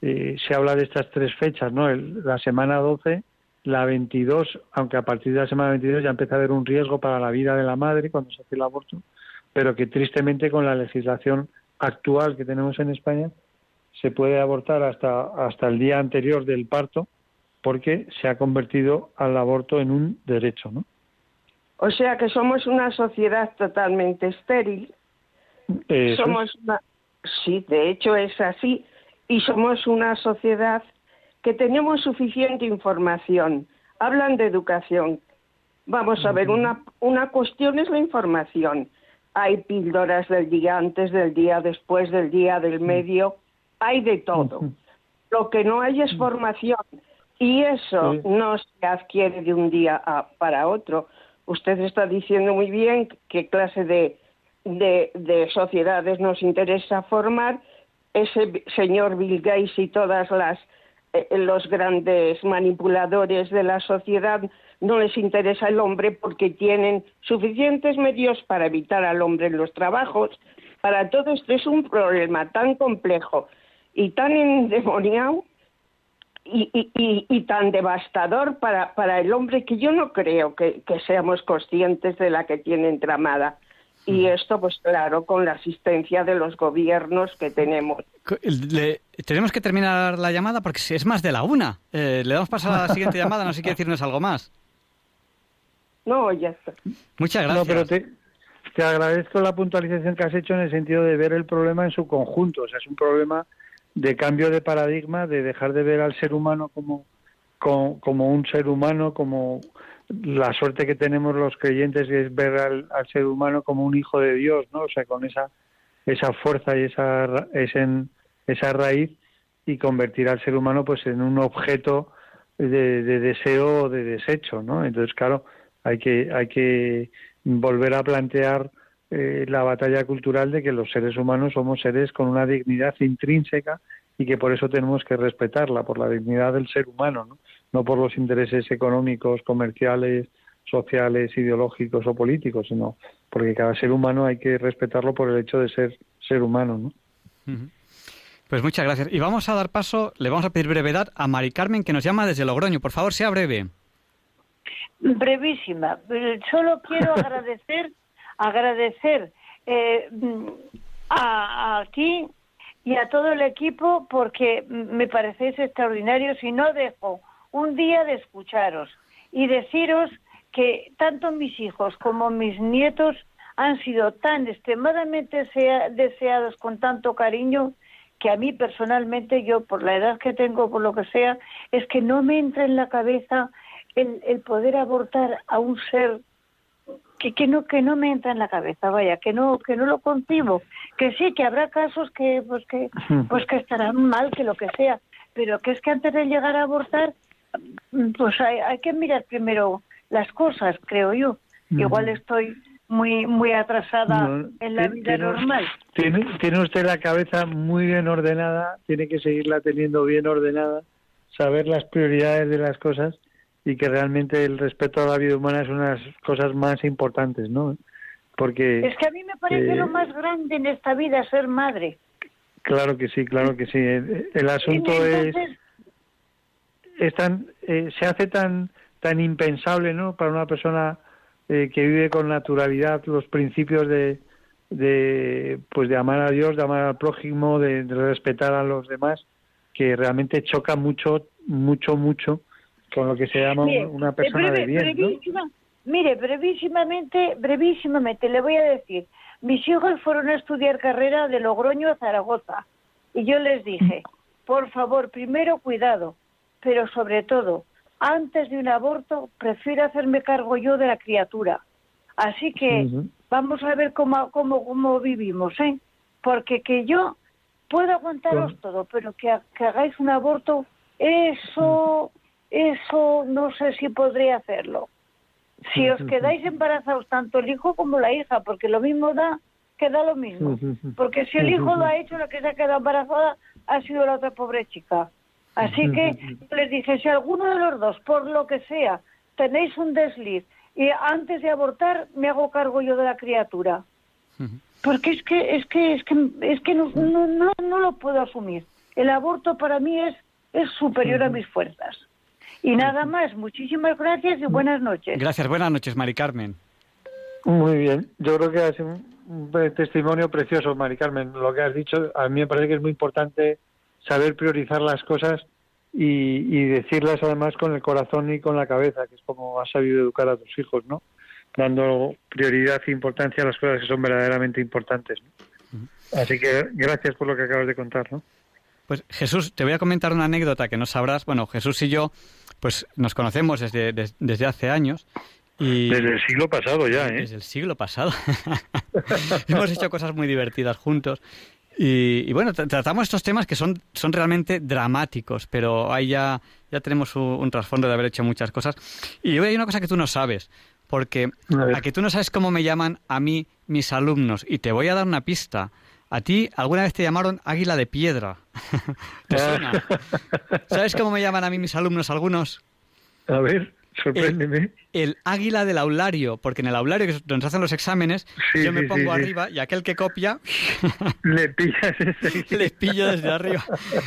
eh, se habla de estas tres fechas, ¿no? la semana 12, la 22, aunque a partir de la semana 22 ya empieza a haber un riesgo para la vida de la madre cuando se hace el aborto, pero que tristemente con la legislación actual que tenemos en España se puede abortar hasta, hasta el día anterior del parto porque se ha convertido al aborto en un derecho, ¿no? O sea que somos una sociedad totalmente estéril. somos Sí, de hecho es así. Y somos una sociedad que tenemos suficiente información. Hablan de educación. Vamos a ver, una, una cuestión es la información. Hay píldoras del día antes, del día después, del día del medio, hay de todo. Lo que no hay es formación y eso no se adquiere de un día para otro. Usted está diciendo muy bien qué clase de, de, de sociedades nos interesa formar. Ese señor Bill Gates y todas las los grandes manipuladores de la sociedad no les interesa el hombre porque tienen suficientes medios para evitar al hombre en los trabajos. Para todo esto es un problema tan complejo y tan endemoniado y, tan devastador para, el hombre que yo no creo que, seamos conscientes de la que tiene entramada. Y esto, pues claro, con la asistencia de los gobiernos que tenemos. tenemos que terminar la llamada porque es más de la una. Eh, le damos paso a la siguiente [LAUGHS] llamada, no sé si quiere decirnos algo más. No, ya está. Muchas gracias. No, pero te, te agradezco la puntualización que has hecho en el sentido de ver el problema en su conjunto. O sea, es un problema de cambio de paradigma, de dejar de ver al ser humano como, como, un ser humano, como la suerte que tenemos los creyentes es ver al, ser humano como un hijo de Dios, ¿no? O sea, con esa, esa fuerza y esa, esa, esa raíz y convertir al ser humano pues en un objeto de, de deseo o de desecho, ¿no? Entonces, claro, hay que, hay que volver a plantear eh, la batalla cultural de que los seres humanos somos seres con una dignidad intrínseca y que por eso tenemos que respetarla, por la dignidad del ser humano, ¿no? No por los intereses económicos, comerciales, sociales, ideológicos o políticos, sino porque cada ser humano hay que respetarlo por el hecho de ser ser humano. ¿no? Pues muchas gracias. Y vamos a dar paso, le vamos a pedir brevedad a Mari Carmen, que nos llama desde Logroño. Por favor, sea breve. Brevísima. Solo quiero [LAUGHS] agradecer agradecer eh, a, a, ti y a todo el equipo porque me parecéis extraordinarios y no dejo un día de escucharos y deciros que tanto mis hijos como mis nietos han sido tan extremadamente deseados con tanto cariño que a mí personalmente, yo por la edad que tengo, por lo que sea, es que no me entra en la cabeza el, el poder abortar a un ser que, que no que no me entra en la cabeza vaya que no que no lo concibo. Que sí que habrá casos que pues que pues que estarán mal que lo que sea pero que es que antes de llegar a abortar pues hay, hay que mirar primero las cosas creo yo igual estoy muy muy atrasada en la vida normal tiene, tiene usted la cabeza muy bien ordenada tiene que seguirla teniendo bien ordenada saber las prioridades de las cosas y que realmente el respeto a la vida humana es una de las cosas más importantes, ¿no? Porque es que a mí me parece lo más grande en esta vida ser madre. Claro que sí, claro que sí. El, asunto es es tan eh, se hace tan tan impensable, ¿no? Para una persona eh, que vive con naturalidad los principios de de pues de amar a Dios, de amar al prójimo, de respetar a los demás, que realmente choca mucho, mucho, mucho con lo que se llama una persona de bien. Mire, brevísimamente, brevísimamente le voy a decir, mis hijos fueron a estudiar carrera de Logroño a Zaragoza y yo les dije, por favor, primero cuidado, pero sobre todo, antes de un aborto, prefiero hacerme cargo yo de la criatura. Así que vamos a ver cómo, cómo, cómo vivimos, ¿eh? Porque que yo puedo aguantaros todo, pero que, que hagáis un aborto, eso eso no sé si podría hacerlo. Si os quedáis embarazados tanto el hijo como la hija, porque lo mismo da, que da lo mismo. Porque si el hijo lo ha hecho, la que se ha quedado embarazada ha sido la otra pobre chica. Así que les dije, si alguno de los dos, por lo que sea, tenéis un desliz y antes de abortar me hago cargo yo de la criatura. Porque es que es que es que es que no, no, no, no lo puedo asumir. El aborto para mí es es superior a mis fuerzas. Y nada más, muchísimas gracias y buenas noches. Gracias, buenas noches, Mari Carmen. Muy bien, yo creo que sido un testimonio precioso, Mari Carmen. Lo que has dicho, a mí me parece que es muy importante saber priorizar las cosas y, decirlas además con el corazón y con la cabeza, que es como has sabido educar a tus hijos, ¿no? Dando prioridad e importancia a las cosas que son verdaderamente importantes. Así que gracias por lo que acabas de contar, ¿no? Pues Jesús, te voy a comentar una anécdota que no sabrás. Bueno, Jesús y yo pues nos conocemos desde, desde, hace años. Y desde el siglo pasado ya, ¿eh? Desde el siglo pasado. [LAUGHS] Hemos hecho cosas muy divertidas juntos. Y, bueno, tratamos estos temas que son, son realmente dramáticos, pero ahí ya, ya tenemos un, trasfondo de haber hecho muchas cosas. Y hoy hay una cosa que tú no sabes, porque a, a, que tú no sabes cómo me llaman a mí mis alumnos, y te voy a dar una pista. A ti alguna vez te llamaron águila de piedra. [LAUGHS] ¿Te suena? ¿Sabes cómo me llaman a mí mis alumnos algunos? A ver. Sorpréndeme. El, águila del aulario, porque en el aulario que donde se hacen los exámenes, yo me pongo arriba y aquel que copia [LAUGHS] le pillas ese. [LAUGHS] le pillo desde arriba.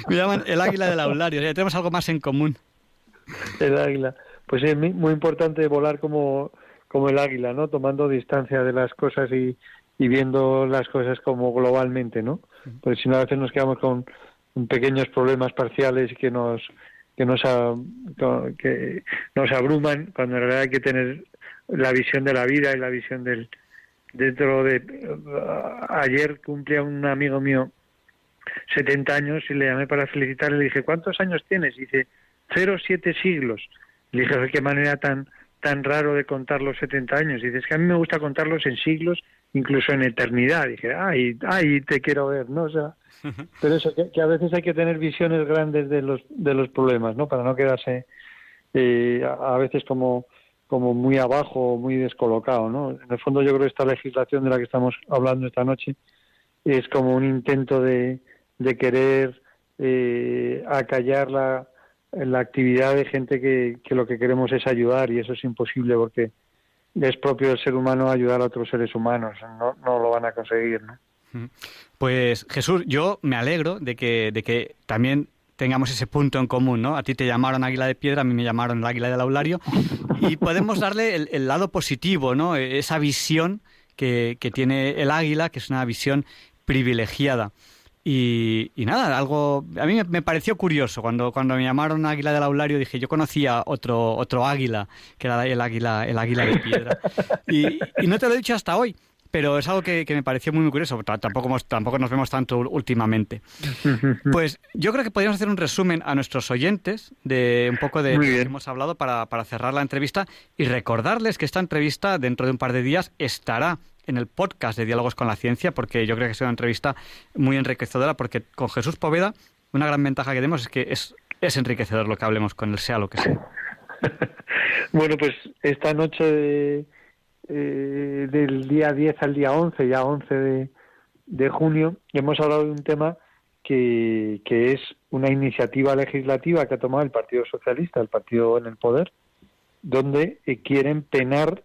Me llaman el águila del aulario, ya tenemos algo más en común. El águila. Pues es muy importante volar como, como el águila, ¿no? Tomando distancia de las cosas y, y viendo las cosas como globalmente, ¿no? Porque si no a veces nos quedamos con pequeños problemas parciales que nos que nos que nos abruman cuando en realidad hay que tener la visión de la vida y la visión del dentro de ayer cumplía un amigo mío 70 años y le llamé para felicitarle le dije ¿cuántos años tienes? y dice cero siete siglos le dije qué manera tan tan raro de contar los 70 años y dices que a mí me gusta contarlos en siglos incluso en eternidad dije ay ay te quiero ver no o sea pero eso, que, a veces hay que tener visiones grandes de los, de los problemas, ¿no? Para no quedarse eh, a, veces como, como muy abajo, muy descolocado, ¿no? En el fondo yo creo que esta legislación de la que estamos hablando esta noche es como un intento de, de querer eh, acallar la, la actividad de gente que, que lo que queremos es ayudar y eso es imposible porque es propio del ser humano ayudar a otros seres humanos, no, no lo van a conseguir, ¿no? Pues Jesús, yo me alegro de que, de que también tengamos ese punto en común, ¿no? A ti te llamaron águila de piedra, a mí me llamaron el águila del aulario, y podemos darle el, lado positivo, ¿no? Esa visión que, que, tiene el águila, que es una visión privilegiada. Y, nada, algo a mí me, pareció curioso cuando, cuando me llamaron águila del aulario dije yo conocía otro otro águila que era el águila el águila de piedra y no te lo he dicho hasta hoy pero es algo que, me pareció muy, muy curioso. Tampoco, tampoco nos vemos tanto últimamente. [LAUGHS] Pues yo creo que podríamos hacer un resumen a nuestros oyentes de un poco de lo que hemos hablado para, para cerrar la entrevista y recordarles que esta entrevista dentro de un par de días estará en el podcast de Diálogos con la Ciencia, porque yo creo que es una entrevista muy enriquecedora, porque con Jesús Poveda una gran ventaja que tenemos es que es, es enriquecedor lo que hablemos con él, sea lo que sea. [LAUGHS] bueno, pues esta noche de eh, del día 10 al día 11, ya 11 de, junio, hemos hablado de un tema que, que, es una iniciativa legislativa que ha tomado el Partido Socialista, el partido en el poder, donde eh, quieren penar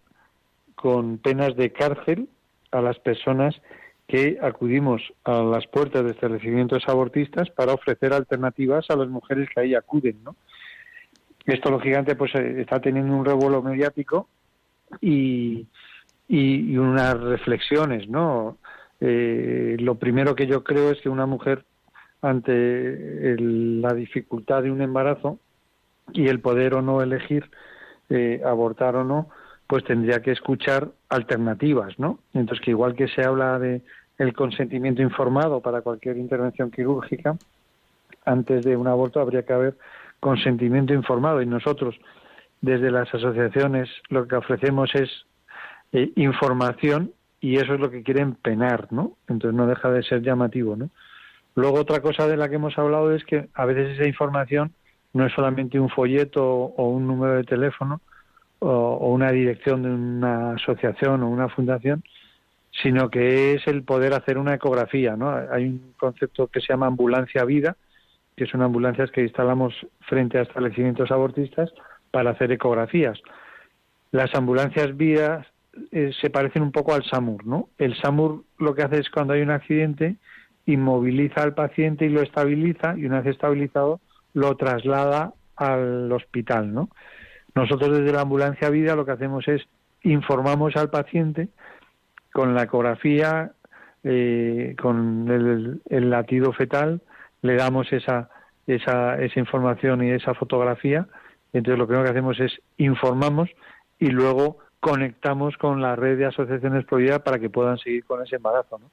con penas de cárcel a las personas que acudimos a las puertas de establecimientos abortistas para ofrecer alternativas a las mujeres que ahí acuden, ¿no? Esto, lógicamente, pues eh, está teniendo un revuelo mediático y, y, unas reflexiones, ¿no? Eh, lo primero que yo creo es que una mujer ante la dificultad de un embarazo y el poder o no elegir eh, abortar o no, pues tendría que escuchar alternativas, ¿no? Entonces que igual que se habla de el consentimiento informado para cualquier intervención quirúrgica, antes de un aborto habría que haber consentimiento informado y nosotros desde las asociaciones lo que ofrecemos es eh, información y eso es lo que quieren penar, ¿no? Entonces no deja de ser llamativo, ¿no? Luego otra cosa de la que hemos hablado es que a veces esa información no es solamente un folleto o un número de teléfono o, una dirección de una asociación o una fundación, sino que es el poder hacer una ecografía, ¿no? Hay un concepto que se llama ambulancia vida, que son ambulancias que instalamos frente a establecimientos abortistas para hacer ecografías. Las ambulancias vías eh, se parecen un poco al SAMUR, ¿no? El SAMUR lo que hace es cuando hay un accidente, inmoviliza al paciente y lo estabiliza y una vez estabilizado lo traslada al hospital, ¿no? Nosotros desde la ambulancia vida lo que hacemos es informamos al paciente con la ecografía, eh, con el, el, latido fetal, le damos esa, esa, esa información y esa fotografía entonces lo primero que hacemos es informamos y luego conectamos con la red de asociaciones prohibidas para que puedan seguir con ese embarazo. ¿no?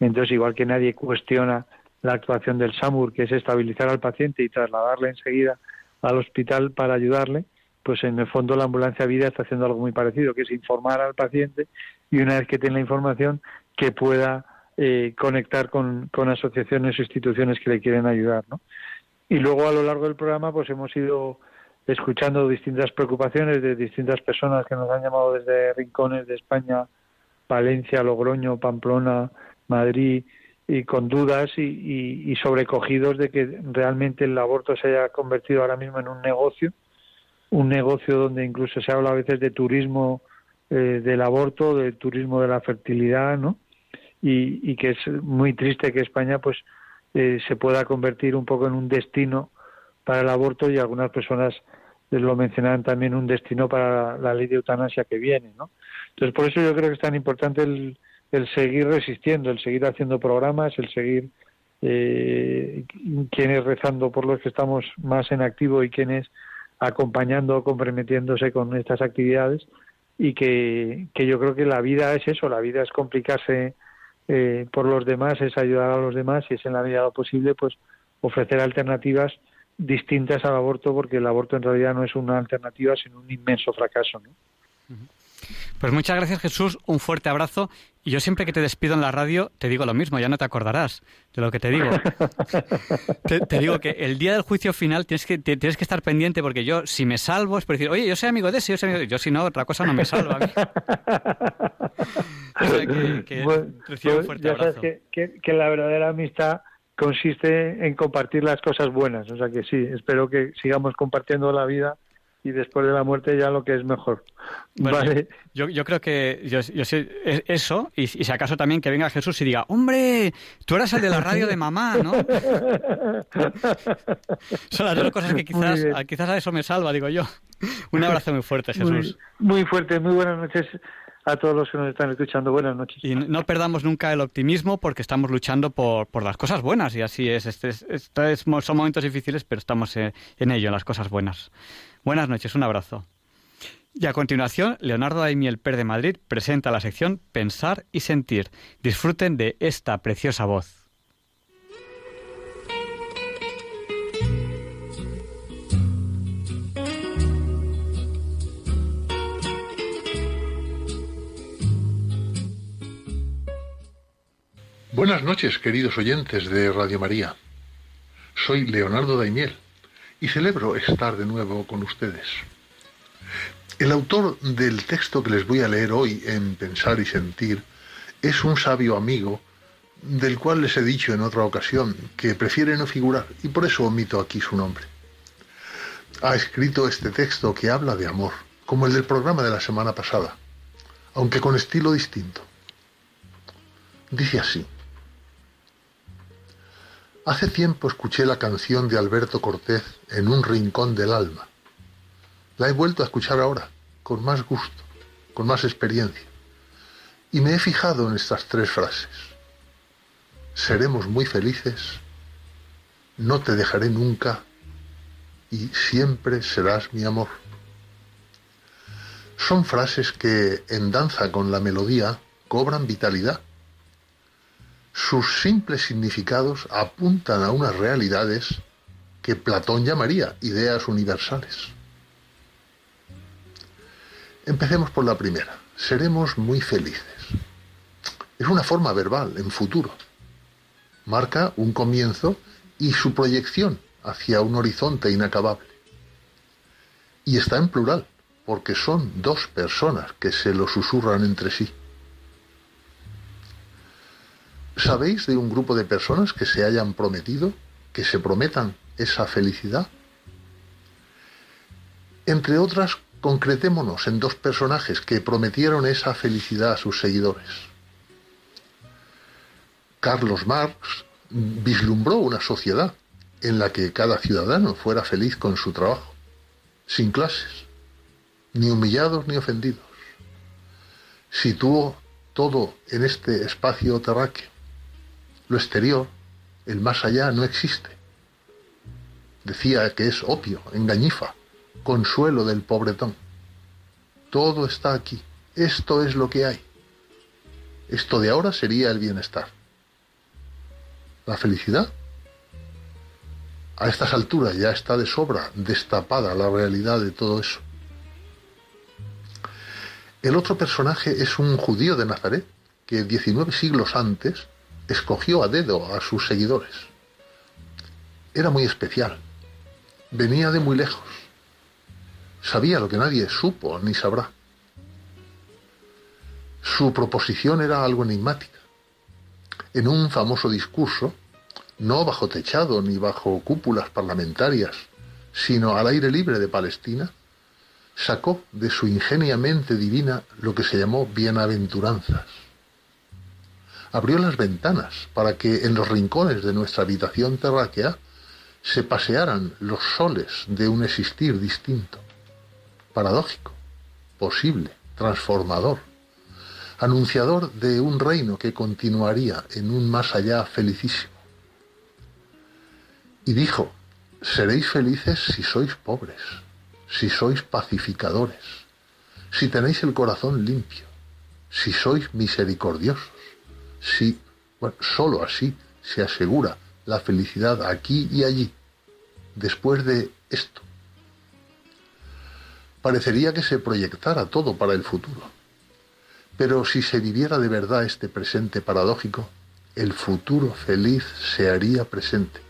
Entonces, igual que nadie cuestiona la actuación del SAMUR, que es estabilizar al paciente y trasladarle enseguida al hospital para ayudarle, pues en el fondo la ambulancia vida está haciendo algo muy parecido, que es informar al paciente y una vez que tiene la información, que pueda eh, conectar con, con asociaciones o instituciones que le quieren ayudar. ¿no? Y luego a lo largo del programa, pues hemos ido escuchando distintas preocupaciones de distintas personas que nos han llamado desde rincones de España, Valencia, Logroño, Pamplona, Madrid, y con dudas y, sobrecogidos de que realmente el aborto se haya convertido ahora mismo en un negocio un negocio donde incluso se habla a veces de turismo eh, del aborto, de turismo de la fertilidad, ¿no? Y, que es muy triste que España pues eh, se pueda convertir un poco en un destino para el aborto y algunas personas lo mencionaban también un destino para la ley de eutanasia que viene, ¿no? Entonces por eso yo creo que es tan importante el, el seguir resistiendo, el seguir haciendo programas, el seguir eh, quienes rezando por los que estamos más en activo y quienes acompañando, comprometiéndose con estas actividades y que, que yo creo que la vida es eso, la vida es complicarse eh, por los demás, es ayudar a los demás y es en la medida de lo posible pues ofrecer alternativas distintas al aborto porque el aborto en realidad no es una alternativa sino un inmenso fracaso. ¿no? Pues muchas gracias Jesús, un fuerte abrazo. Y yo siempre que te despido en la radio te digo lo mismo, ya no te acordarás de lo que te digo. [LAUGHS] te, digo que el día del juicio final tienes que, tienes que estar pendiente porque yo, si me salvo, es por decir, oye, yo soy amigo de ese, yo soy amigo de... Yo si no, otra cosa no me salva a mí. [LAUGHS] que, un fuerte abrazo. que, que la verdadera amistad consiste en compartir las cosas buenas. O sea que sí, espero que sigamos compartiendo la vida y después de la muerte ya lo que es mejor. vale. yo, yo, creo que yo, yo sé eso, y, si acaso también que venga Jesús y diga, hombre, tú eras el de la radio de mamá, ¿no? [LAUGHS] Son las dos cosas que quizás, quizás a eso me salva, digo yo. Un abrazo muy fuerte, Jesús. Muy, fuerte, muy buenas noches a todos los que nos están escuchando. Buenas noches. Y no perdamos nunca el optimismo porque estamos luchando por, por las cosas buenas y así es. Este, este son momentos difíciles, pero estamos en, en ello, en las cosas buenas. Buenas noches, un abrazo. Y a continuación, Leonardo Daimiel Per de Madrid presenta la sección Pensar y Sentir. Disfruten de esta preciosa voz. Buenas noches, queridos oyentes de Radio María. Soy Leonardo Daimiel y celebro estar de nuevo con ustedes. El autor del texto que les voy a leer hoy en Pensar y Sentir es un sabio amigo del cual les he dicho en otra ocasión que prefiere no figurar y por eso omito aquí su nombre. Ha escrito este texto que habla de amor, como el del programa de la semana pasada, aunque con estilo distinto. Dice así. Hace tiempo escuché la canción de Alberto Cortés en un rincón del alma. La he vuelto a escuchar ahora, con más gusto, con más experiencia. Y me he fijado en estas tres frases. Seremos muy felices, no te dejaré nunca y siempre serás mi amor. Son frases que, en danza con la melodía, cobran vitalidad sus simples significados apuntan a unas realidades que Platón llamaría ideas universales. Empecemos por la primera. Seremos muy felices. Es una forma verbal en futuro. Marca un comienzo y su proyección hacia un horizonte inacabable. Y está en plural, porque son dos personas que se lo susurran entre sí. ¿Sabéis de un grupo de personas que se hayan prometido, que se prometan esa felicidad? Entre otras, concretémonos en dos personajes que prometieron esa felicidad a sus seguidores. Carlos Marx vislumbró una sociedad en la que cada ciudadano fuera feliz con su trabajo, sin clases, ni humillados ni ofendidos. Situó todo en este espacio terráqueo lo exterior, el más allá, no existe. Decía que es opio, engañifa, consuelo del pobretón. Todo está aquí. Esto es lo que hay. Esto de ahora sería el bienestar. La felicidad. A estas alturas ya está de sobra destapada la realidad de todo eso. El otro personaje es un judío de Nazaret, que 19 siglos antes escogió a dedo a sus seguidores. Era muy especial. Venía de muy lejos. Sabía lo que nadie supo ni sabrá. Su proposición era algo enigmática. En un famoso discurso, no bajo techado ni bajo cúpulas parlamentarias, sino al aire libre de Palestina, sacó de su ingenia mente divina lo que se llamó bienaventuranzas. Abrió las ventanas para que en los rincones de nuestra habitación terráquea se pasearan los soles de un existir distinto, paradójico, posible, transformador, anunciador de un reino que continuaría en un más allá felicísimo. Y dijo, seréis felices si sois pobres, si sois pacificadores, si tenéis el corazón limpio, si sois misericordiosos, si, bueno, sólo así se asegura la felicidad aquí y allí, después de esto. Parecería que se proyectara todo para el futuro. Pero si se viviera de verdad este presente paradójico, el futuro feliz se haría presente.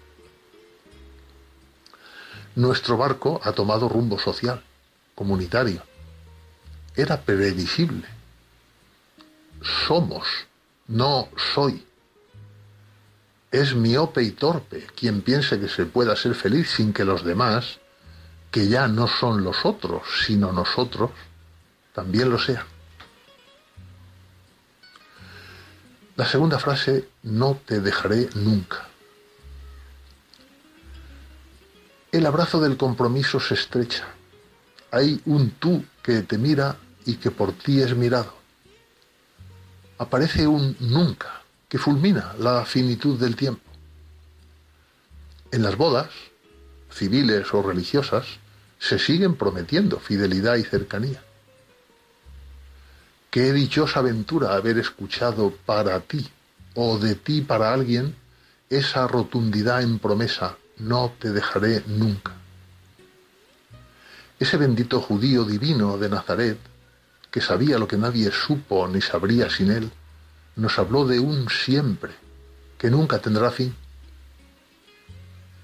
Nuestro barco ha tomado rumbo social, comunitario. Era previsible. Somos, no soy. Es miope y torpe quien piense que se pueda ser feliz sin que los demás, que ya no son los otros, sino nosotros, también lo sean. La segunda frase, no te dejaré nunca. El abrazo del compromiso se estrecha. Hay un tú que te mira y que por ti es mirado. Aparece un nunca que fulmina la finitud del tiempo. En las bodas, civiles o religiosas, se siguen prometiendo fidelidad y cercanía. Qué dichosa aventura haber escuchado para ti o de ti para alguien esa rotundidad en promesa, no te dejaré nunca. Ese bendito judío divino de Nazaret, que sabía lo que nadie supo ni sabría sin él, nos habló de un siempre que nunca tendrá fin.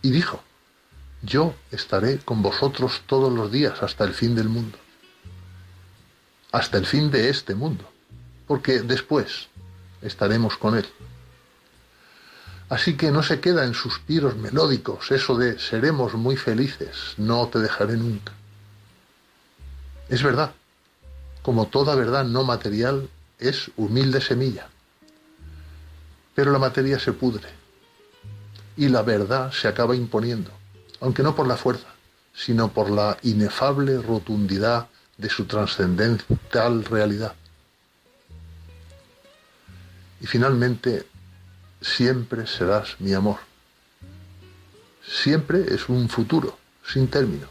Y dijo, yo estaré con vosotros todos los días hasta el fin del mundo. Hasta el fin de este mundo. Porque después estaremos con Él. Así que no se queda en suspiros melódicos eso de seremos muy felices, no te dejaré nunca. Es verdad, como toda verdad no material, es humilde semilla. Pero la materia se pudre y la verdad se acaba imponiendo, aunque no por la fuerza, sino por la inefable rotundidad de su trascendental realidad. Y finalmente, siempre serás mi amor. Siempre es un futuro, sin término.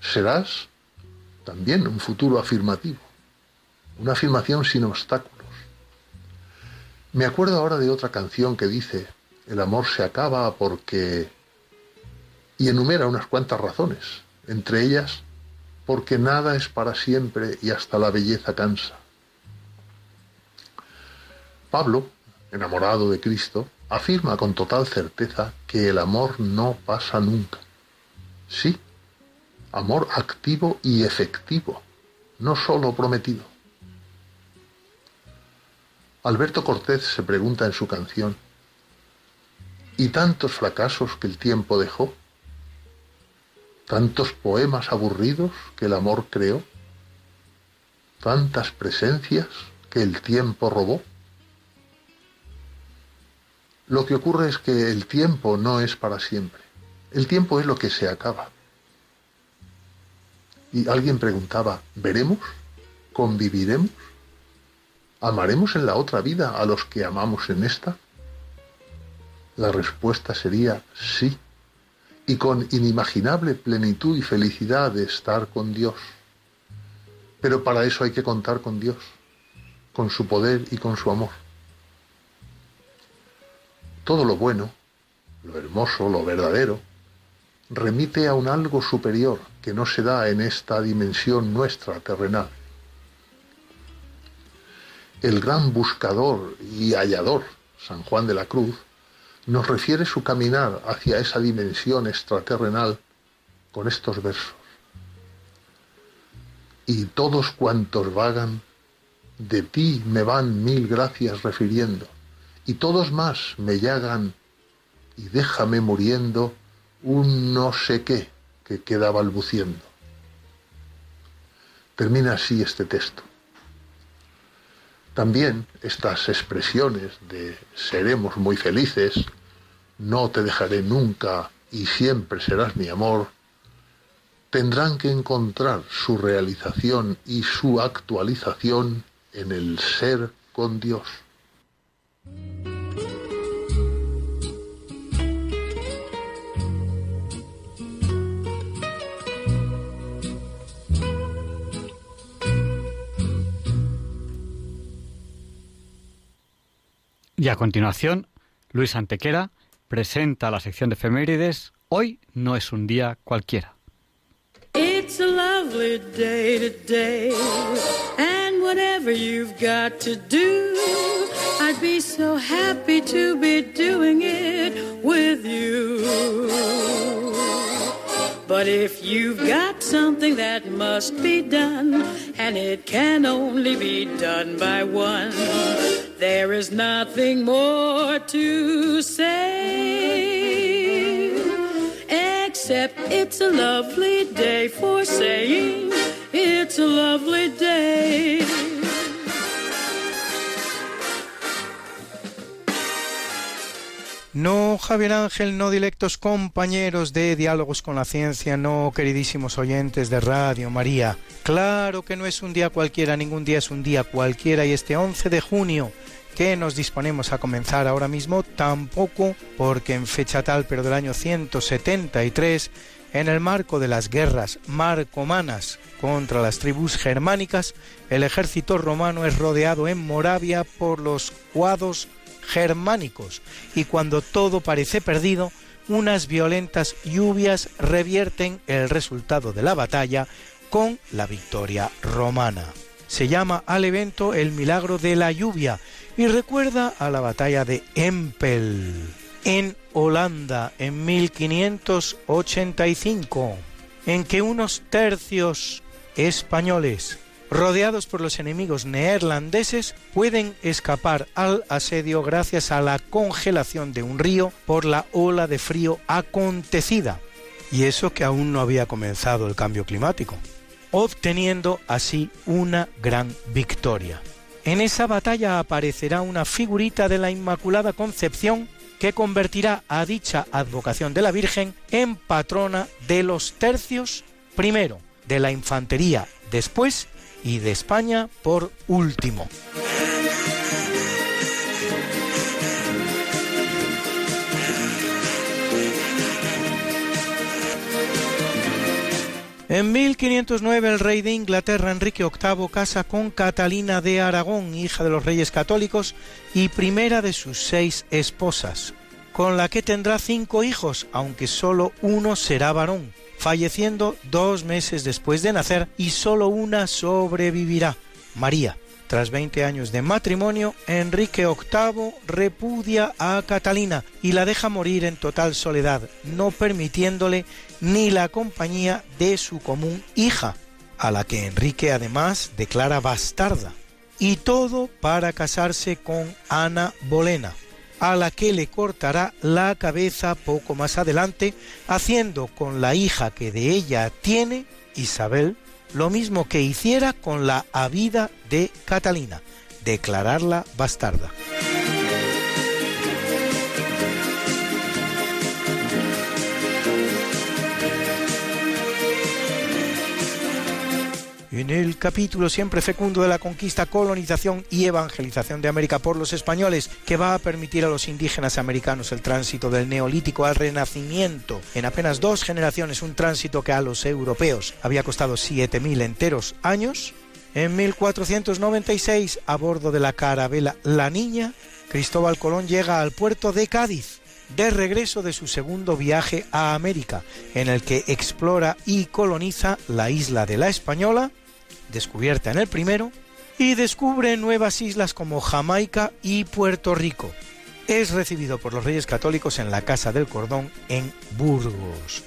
Serás también un futuro afirmativo, una afirmación sin obstáculos me acuerdo ahora de otra canción que dice, el amor se acaba porque... y enumera unas cuantas razones, entre ellas, porque nada es para siempre y hasta la belleza cansa. Pablo, enamorado de Cristo, afirma con total certeza que el amor no pasa nunca. Sí, amor activo y efectivo, no solo prometido. Alberto Cortés se pregunta en su canción, ¿y tantos fracasos que el tiempo dejó? ¿Tantos poemas aburridos que el amor creó? ¿Tantas presencias que el tiempo robó? Lo que ocurre es que el tiempo no es para siempre. El tiempo es lo que se acaba. Y alguien preguntaba, ¿veremos? ¿Conviviremos? ¿Amaremos en la otra vida a los que amamos en esta? La respuesta sería sí, y con inimaginable plenitud y felicidad de estar con Dios. Pero para eso hay que contar con Dios, con su poder y con su amor. Todo lo bueno, lo hermoso, lo verdadero, remite a un algo superior que no se da en esta dimensión nuestra terrenal el gran buscador y hallador, San Juan de la Cruz, nos refiere su caminar hacia esa dimensión extraterrenal con estos versos. Y todos cuantos vagan, de ti me van mil gracias refiriendo, y todos más me llagan, y déjame muriendo un no sé qué que queda balbuciendo. Termina así este texto. También estas expresiones de seremos muy felices, no te dejaré nunca y siempre serás mi amor, tendrán que encontrar su realización y su actualización en el ser con Dios. Y a continuación, Luis Antequera presenta la sección de efemérides. Hoy no es un día cualquiera. It's a lovely day today, and whatever you've got to do, I'd be so happy to be doing it with you. But if you've got something that must be done, and it can only be done by one, there is nothing more to say. Except it's a lovely day for saying it's a lovely day. No, Javier Ángel, no directos compañeros de Diálogos con la Ciencia, no, queridísimos oyentes de Radio María. Claro que no es un día cualquiera, ningún día es un día cualquiera y este 11 de junio que nos disponemos a comenzar ahora mismo, tampoco porque en fecha tal, pero del año 173, en el marco de las guerras marcomanas contra las tribus germánicas, el ejército romano es rodeado en Moravia por los cuados germánicos y cuando todo parece perdido, unas violentas lluvias revierten el resultado de la batalla con la victoria romana. Se llama al evento el milagro de la lluvia y recuerda a la batalla de Empel en Holanda en 1585, en que unos tercios españoles rodeados por los enemigos neerlandeses, pueden escapar al asedio gracias a la congelación de un río por la ola de frío acontecida. Y eso que aún no había comenzado el cambio climático, obteniendo así una gran victoria. En esa batalla aparecerá una figurita de la Inmaculada Concepción que convertirá a dicha advocación de la Virgen en patrona de los tercios, primero de la infantería, después y de España por último. En 1509 el rey de Inglaterra Enrique VIII casa con Catalina de Aragón, hija de los reyes católicos y primera de sus seis esposas, con la que tendrá cinco hijos, aunque solo uno será varón falleciendo dos meses después de nacer y solo una sobrevivirá, María. Tras 20 años de matrimonio, Enrique VIII repudia a Catalina y la deja morir en total soledad, no permitiéndole ni la compañía de su común hija, a la que Enrique además declara bastarda. Y todo para casarse con Ana Bolena, a la que le cortará la cabeza poco más adelante, haciendo con la hija que de ella tiene, Isabel, lo mismo que hiciera con la habida de Catalina, declararla bastarda. En el capítulo siempre fecundo de la conquista, colonización y evangelización de América por los españoles, que va a permitir a los indígenas americanos el tránsito del neolítico al renacimiento en apenas dos generaciones, un tránsito que a los europeos había costado 7.000 enteros años. En 1496, a bordo de la carabela La Niña, Cristóbal Colón llega al puerto de Cádiz, de regreso de su segundo viaje a América, en el que explora y coloniza la isla de la Española, descubierta en el primero, y descubre nuevas islas como Jamaica y Puerto Rico. Es recibido por los reyes católicos en la Casa del Cordón en Burgos.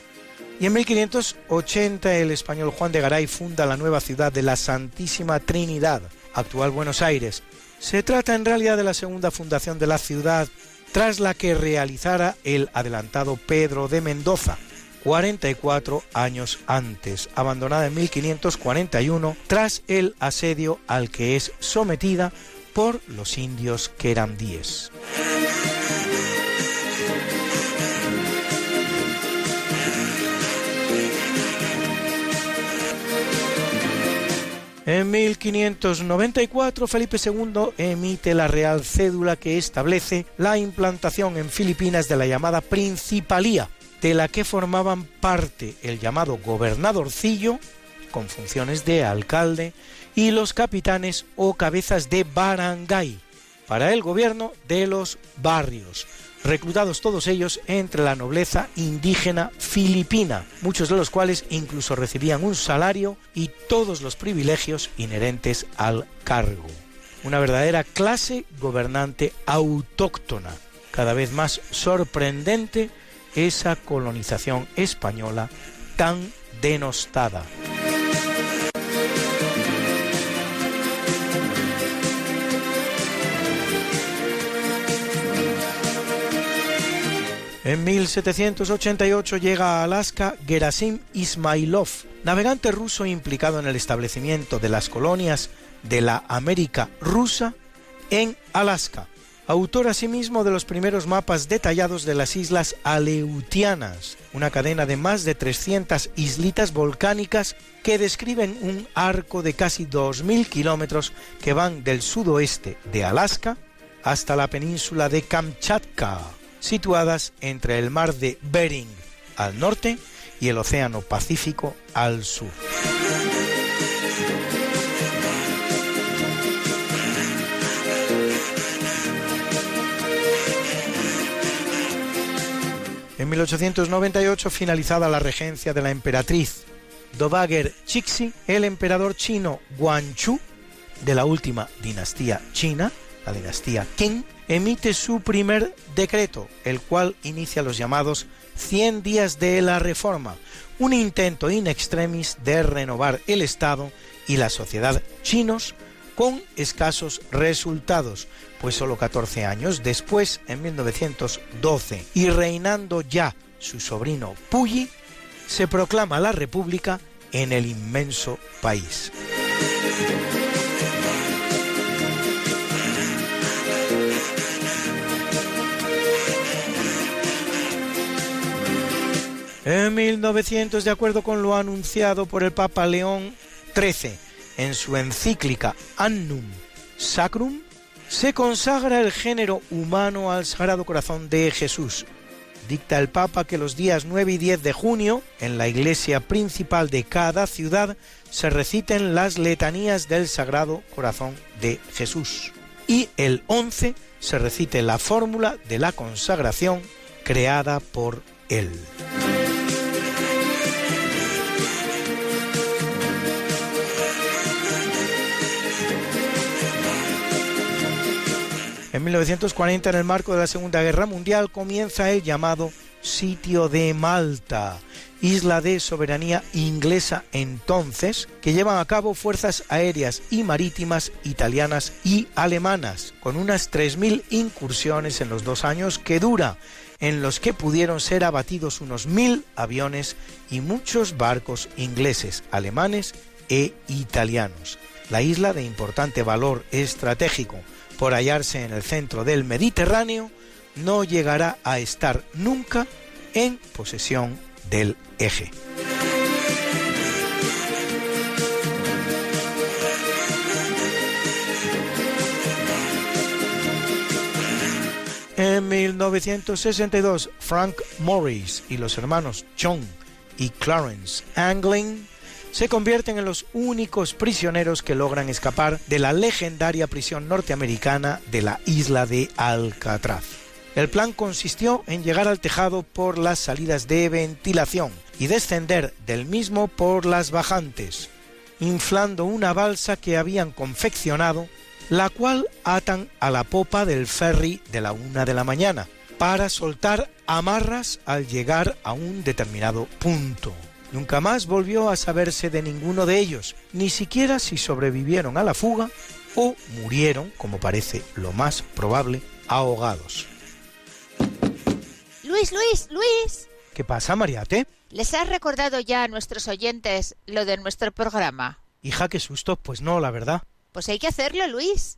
Y en 1580 el español Juan de Garay funda la nueva ciudad de la Santísima Trinidad, actual Buenos Aires. Se trata en realidad de la segunda fundación de la ciudad, tras la que realizara el adelantado Pedro de Mendoza, 44 años antes, abandonada en 1541 tras el asedio al que es sometida por los indios querandíes. En 1594 Felipe II emite la Real Cédula que establece la implantación en Filipinas de la llamada Principalía, de la que formaban parte el llamado gobernadorcillo, con funciones de alcalde, y los capitanes o cabezas de barangay, para el gobierno de los barrios, reclutados todos ellos entre la nobleza indígena filipina, muchos de los cuales incluso recibían un salario y todos los privilegios inherentes al cargo. Una verdadera clase gobernante autóctona, cada vez más sorprendente esa colonización española tan denostada. En 1788 llega a Alaska Gerasim Ismailov, navegante ruso implicado en el establecimiento de las colonias de la América rusa en Alaska, autor asimismo de los primeros mapas detallados de las islas Aleutianas, una cadena de más de 300 islitas volcánicas que describen un arco de casi 2.000 kilómetros que van del sudoeste de Alaska hasta la península de Kamchatka situadas entre el mar de Bering al norte y el Océano Pacífico al sur. En 1898, finalizada la regencia de la emperatriz Dowager Chixi, el emperador chino Guanchu, de la última dinastía china, la dinastía Qing, emite su primer decreto, el cual inicia los llamados 100 días de la reforma, un intento in extremis de renovar el Estado y la sociedad chinos con escasos resultados, pues solo 14 años después, en 1912, y reinando ya su sobrino Puyi, se proclama la República en el inmenso país. En 1900, de acuerdo con lo anunciado por el Papa León XIII en su encíclica Annum Sacrum, se consagra el género humano al Sagrado Corazón de Jesús. Dicta el Papa que los días 9 y 10 de junio, en la iglesia principal de cada ciudad, se reciten las letanías del Sagrado Corazón de Jesús. Y el 11 se recite la fórmula de la consagración creada por él. En 1940, en el marco de la Segunda Guerra Mundial, comienza el llamado Sitio de Malta, isla de soberanía inglesa entonces, que llevan a cabo fuerzas aéreas y marítimas italianas y alemanas, con unas 3.000 incursiones en los dos años que dura, en los que pudieron ser abatidos unos 1.000 aviones y muchos barcos ingleses, alemanes e italianos. La isla de importante valor estratégico, por hallarse en el centro del Mediterráneo, no llegará a estar nunca en posesión del eje. En 1962, Frank Morris y los hermanos John y Clarence Angling se convierten en los únicos prisioneros que logran escapar de la legendaria prisión norteamericana de la isla de Alcatraz. El plan consistió en llegar al tejado por las salidas de ventilación y descender del mismo por las bajantes, inflando una balsa que habían confeccionado, la cual atan a la popa del ferry de la una de la mañana, para soltar amarras al llegar a un determinado punto. Nunca más volvió a saberse de ninguno de ellos, ni siquiera si sobrevivieron a la fuga o murieron, como parece lo más probable, ahogados. Luis, Luis, Luis. ¿Qué pasa, Mariate? ¿Les has recordado ya a nuestros oyentes lo de nuestro programa? Hija, qué susto. Pues no, la verdad. Pues hay que hacerlo, Luis.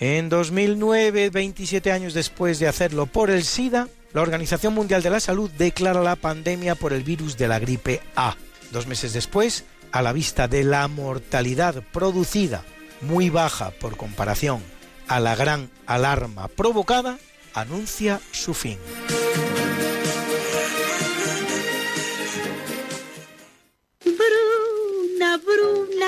En 2009, 27 años después de hacerlo por el SIDA, la Organización Mundial de la Salud declara la pandemia por el virus de la gripe A. Dos meses después, a la vista de la mortalidad producida, muy baja por comparación a la gran alarma provocada, anuncia su fin.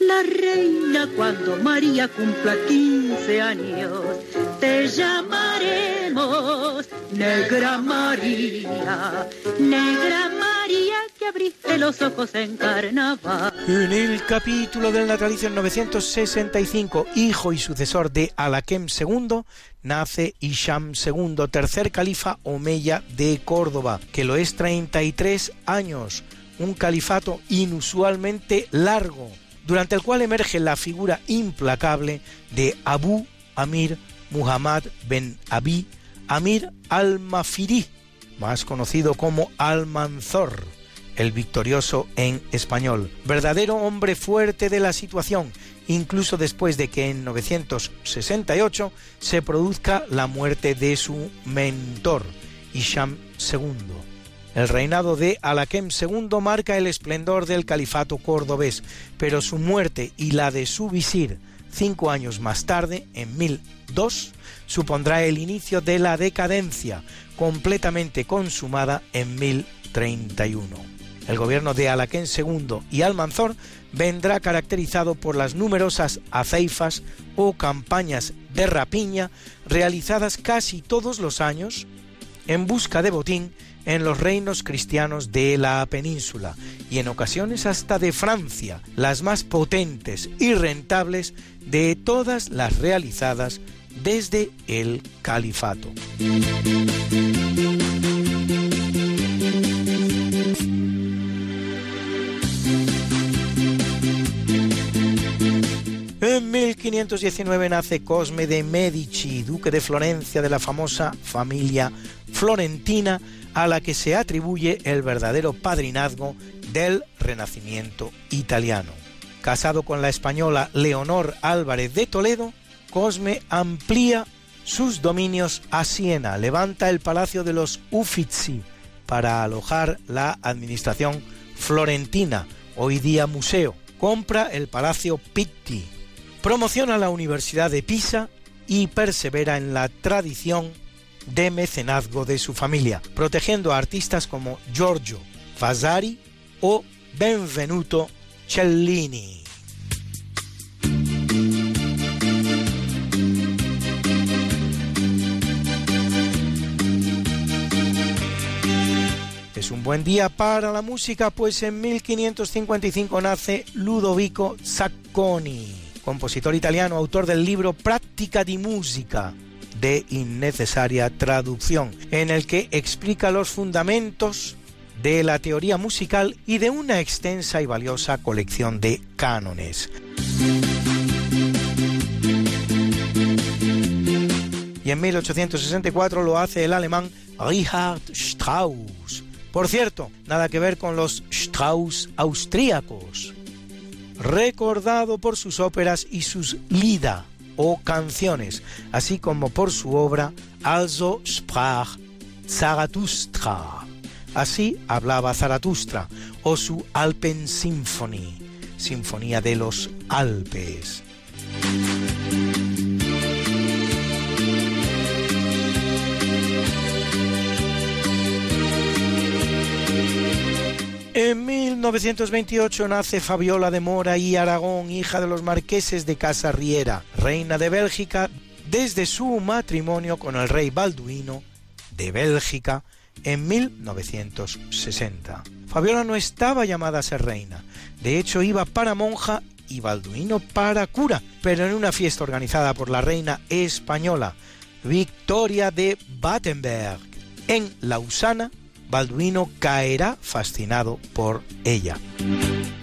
la reina cuando María cumpla 15 años. Te llamaremos Negra María, Negra María que abriste los ojos en carnaval. En el capítulo del natalicio en 965, hijo y sucesor de Alaquem II, nace Isham II, tercer califa omeya de Córdoba, que lo es 33 años, un califato inusualmente largo durante el cual emerge la figura implacable de Abu Amir Muhammad ben Abi Amir al-Mafiri, más conocido como Almanzor, el victorioso en español, verdadero hombre fuerte de la situación, incluso después de que en 968 se produzca la muerte de su mentor, Isham II. El reinado de Alaquem II marca el esplendor del califato cordobés, pero su muerte y la de su visir cinco años más tarde, en 1002, supondrá el inicio de la decadencia, completamente consumada en 1031. El gobierno de Alaquén II y Almanzor vendrá caracterizado por las numerosas aceifas o campañas de rapiña realizadas casi todos los años en busca de botín en los reinos cristianos de la península y en ocasiones hasta de Francia, las más potentes y rentables de todas las realizadas desde el califato. En 1519 nace Cosme de Medici, duque de Florencia de la famosa familia florentina, a la que se atribuye el verdadero padrinazgo del Renacimiento italiano. Casado con la española Leonor Álvarez de Toledo, Cosme amplía sus dominios a Siena, levanta el Palacio de los Uffizi para alojar la administración florentina, hoy día museo, compra el Palacio Pitti, promociona la Universidad de Pisa y persevera en la tradición de mecenazgo de su familia, protegiendo a artistas como Giorgio Vasari o Benvenuto Cellini. Es un buen día para la música, pues en 1555 nace Ludovico Zacconi, compositor italiano, autor del libro Práctica di Musica, de innecesaria traducción, en el que explica los fundamentos de la teoría musical y de una extensa y valiosa colección de cánones. Y en 1864 lo hace el alemán Richard Strauss. Por cierto, nada que ver con los Strauss austríacos. Recordado por sus óperas y sus Lieder o canciones, así como por su obra Also sprach Zarathustra. Así hablaba Zaratustra, o su Alpen Symphony, Sinfonía de los Alpes. En 1928 nace Fabiola de Mora y Aragón, hija de los marqueses de Casarriera, reina de Bélgica, desde su matrimonio con el rey Balduino de Bélgica en 1960. Fabiola no estaba llamada a ser reina, de hecho iba para monja y Balduino para cura, pero en una fiesta organizada por la reina española Victoria de Battenberg en Lausana, Balduino caerá fascinado por ella.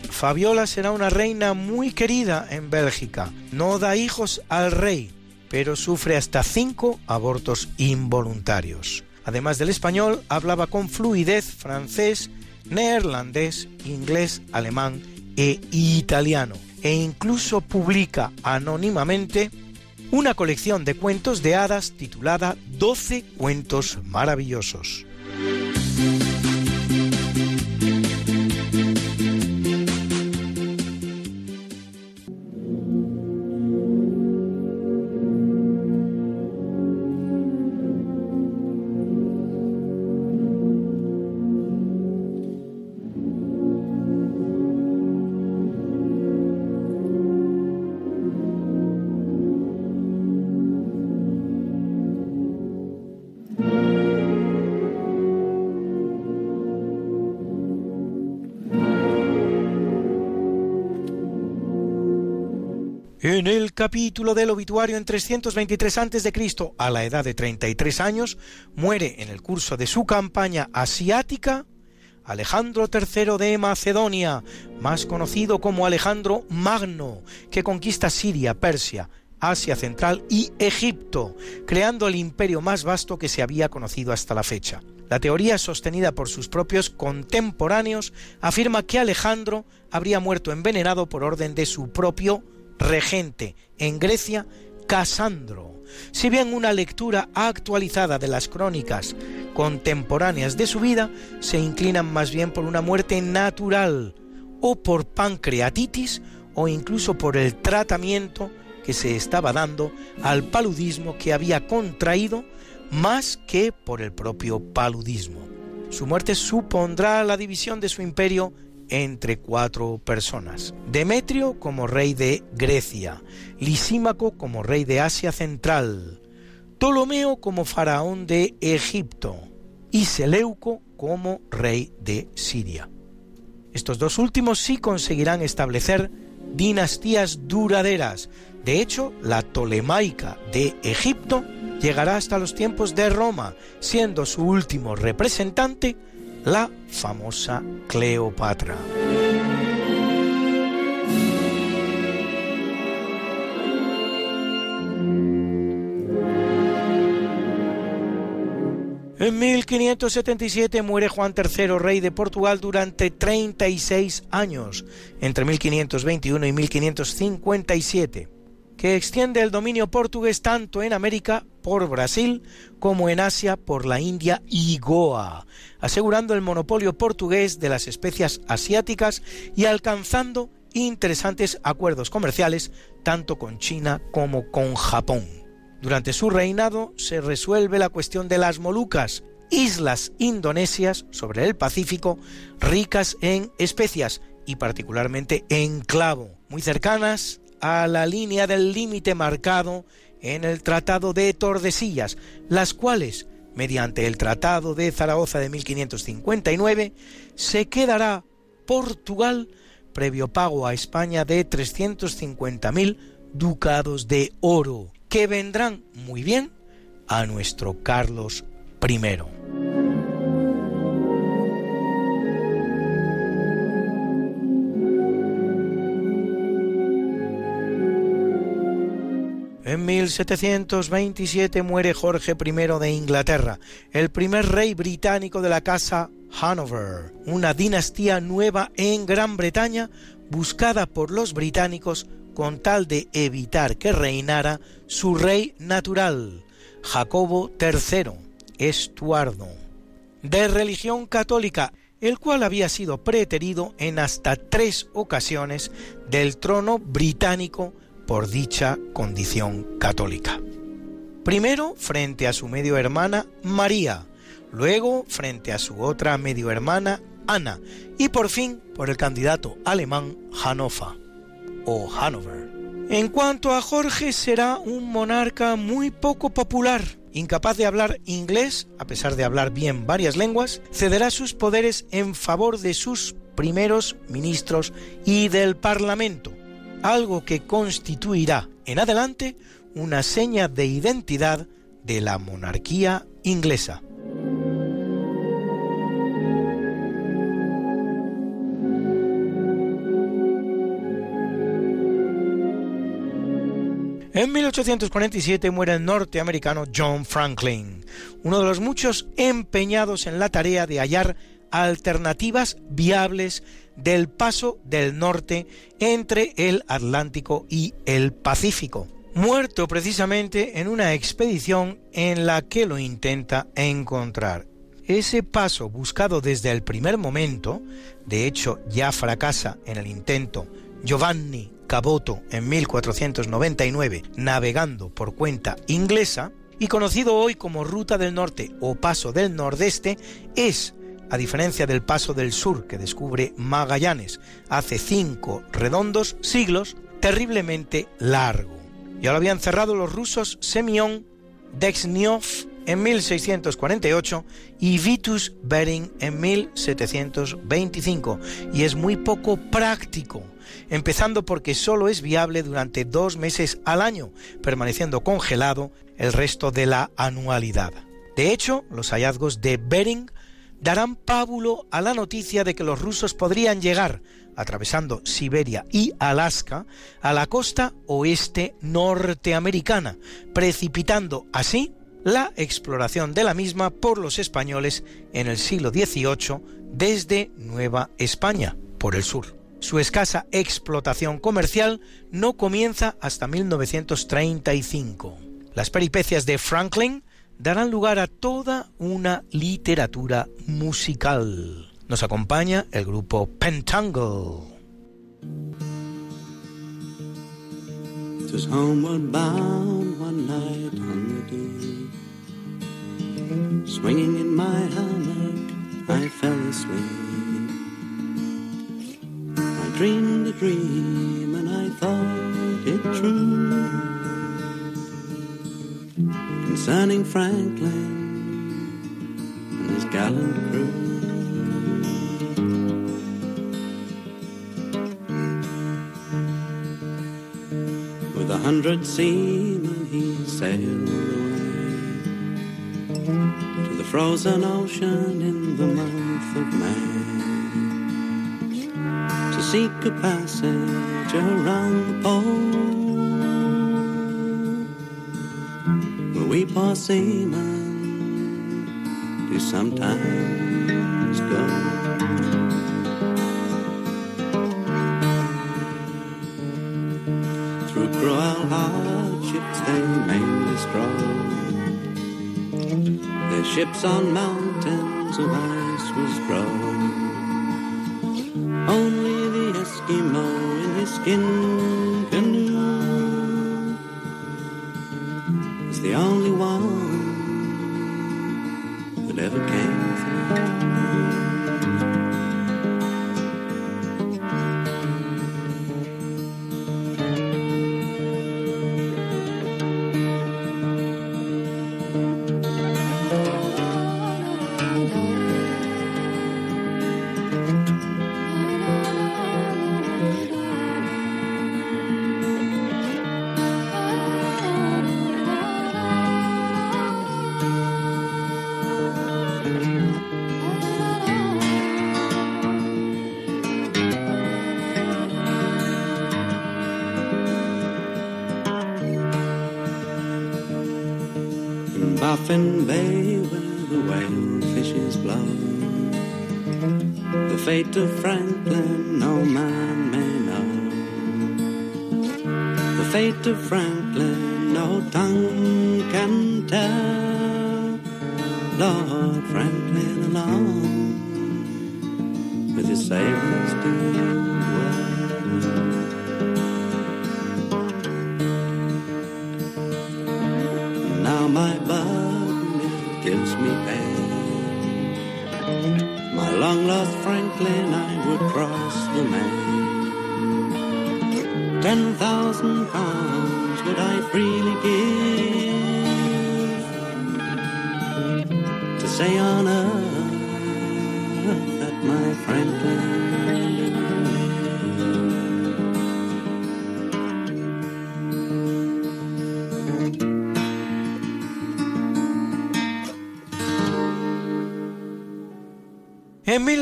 Fabiola será una reina muy querida en Bélgica. No da hijos al rey, pero sufre hasta cinco abortos involuntarios. Además del español, hablaba con fluidez francés, neerlandés, inglés, alemán e italiano. E incluso publica anónimamente una colección de cuentos de hadas titulada Doce cuentos maravillosos. En el capítulo del obituario en 323 a.C., a la edad de 33 años, muere en el curso de su campaña asiática Alejandro III de Macedonia, más conocido como Alejandro Magno, que conquista Siria, Persia, Asia Central y Egipto, creando el imperio más vasto que se había conocido hasta la fecha. La teoría sostenida por sus propios contemporáneos afirma que Alejandro habría muerto envenenado por orden de su propio regente en Grecia, Casandro. Si bien una lectura actualizada de las crónicas contemporáneas de su vida se inclinan más bien por una muerte natural o por pancreatitis o incluso por el tratamiento que se estaba dando al paludismo que había contraído más que por el propio paludismo. Su muerte supondrá la división de su imperio entre cuatro personas. Demetrio como rey de Grecia, Lisímaco como rey de Asia Central, Ptolomeo como faraón de Egipto y Seleuco como rey de Siria. Estos dos últimos sí conseguirán establecer dinastías duraderas. De hecho, la Tolemaica de Egipto llegará hasta los tiempos de Roma, siendo su último representante la famosa Cleopatra. En 1577 muere Juan III, rey de Portugal, durante 36 años, entre 1521 y 1557 que extiende el dominio portugués tanto en América por Brasil como en Asia por la India y Goa, asegurando el monopolio portugués de las especias asiáticas y alcanzando interesantes acuerdos comerciales tanto con China como con Japón. Durante su reinado se resuelve la cuestión de las Molucas, islas indonesias sobre el Pacífico ricas en especias y particularmente en clavo, muy cercanas a la línea del límite marcado en el Tratado de Tordesillas, las cuales, mediante el Tratado de Zaragoza de 1559, se quedará Portugal previo pago a España de 350.000 ducados de oro, que vendrán muy bien a nuestro Carlos I. En 1727 muere Jorge I de Inglaterra, el primer rey británico de la casa Hanover, una dinastía nueva en Gran Bretaña buscada por los británicos con tal de evitar que reinara su rey natural, Jacobo III, Estuardo, de religión católica, el cual había sido preterido en hasta tres ocasiones del trono británico por dicha condición católica. Primero frente a su medio hermana María, luego frente a su otra medio hermana Ana y por fin por el candidato alemán Hannover o Hanover. En cuanto a Jorge, será un monarca muy poco popular. Incapaz de hablar inglés, a pesar de hablar bien varias lenguas, cederá sus poderes en favor de sus primeros ministros y del Parlamento, algo que constituirá en adelante una seña de identidad de la monarquía inglesa. En 1847 muere el norteamericano John Franklin, uno de los muchos empeñados en la tarea de hallar alternativas viables del paso del norte entre el Atlántico y el Pacífico, muerto precisamente en una expedición en la que lo intenta encontrar. Ese paso buscado desde el primer momento, de hecho ya fracasa en el intento Giovanni Caboto en 1499 navegando por cuenta inglesa y conocido hoy como Ruta del Norte o Paso del Nordeste, es, a diferencia del Paso del Sur que descubre Magallanes hace cinco redondos siglos, terriblemente largo. Ya lo habían cerrado los rusos Semyon Dexniov en 1648 y Vitus Bering en 1725, y es muy poco práctico empezando porque solo es viable durante dos meses al año, permaneciendo congelado el resto de la anualidad. De hecho, los hallazgos de Bering darán pábulo a la noticia de que los rusos podrían llegar, atravesando Siberia y Alaska, a la costa oeste norteamericana, precipitando así la exploración de la misma por los españoles en el siglo XVIII desde Nueva España, por el sur. Su escasa explotación comercial no comienza hasta 1935. Las peripecias de Franklin darán lugar a toda una literatura musical. Nos acompaña el grupo Pentangle. Swinging in my hammock, I fell asleep. dreamed a dream and I thought it true concerning Franklin and his gallant crew. With a hundred seamen he sailed away to the frozen ocean in the month of May to seek a passage around the pole we poor seamen do sometimes go. Through cruel hardships they mainly stroll. Their ships on mountains of ice was grown. Only the Eskimo in his skin canoe the only one that ever came Of Franklin no tongue can tell. Lord Franklin alone with his sailors did well. Now my it gives me pain. My long lost Franklin, I would cross the main. Ten thousand pounds would I freely give to say on earth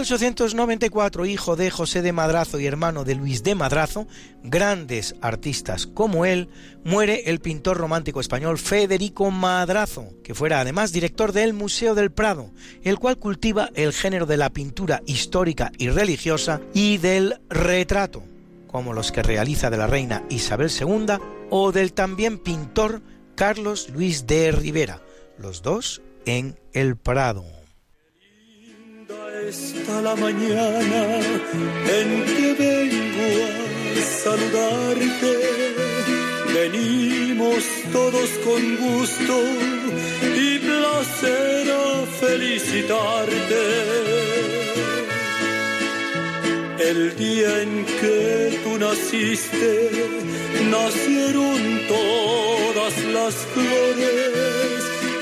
1894, hijo de José de Madrazo y hermano de Luis de Madrazo, grandes artistas como él, muere el pintor romántico español Federico Madrazo, que fuera además director del Museo del Prado, el cual cultiva el género de la pintura histórica y religiosa y del retrato, como los que realiza de la reina Isabel II o del también pintor Carlos Luis de Rivera, los dos en el Prado está la mañana en que vengo a saludarte. Venimos todos con gusto y placer a felicitarte. El día en que tú naciste, nacieron todas las flores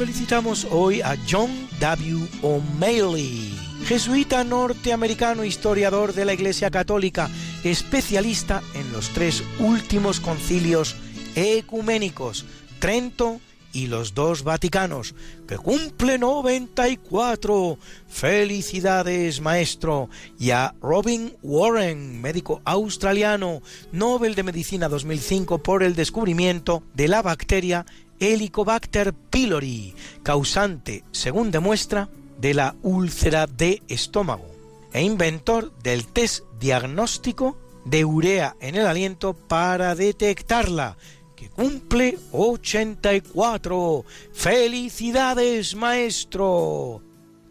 felicitamos hoy a John W. O'Malley, jesuita norteamericano, historiador de la Iglesia Católica, especialista en los tres últimos concilios ecuménicos, Trento y los dos Vaticanos, que cumple 94. Felicidades, maestro. Y a Robin Warren, médico australiano, Nobel de Medicina 2005 por el descubrimiento de la bacteria Helicobacter pylori, causante, según demuestra, de la úlcera de estómago, e inventor del test diagnóstico de urea en el aliento para detectarla, que cumple 84. ¡Felicidades, maestro!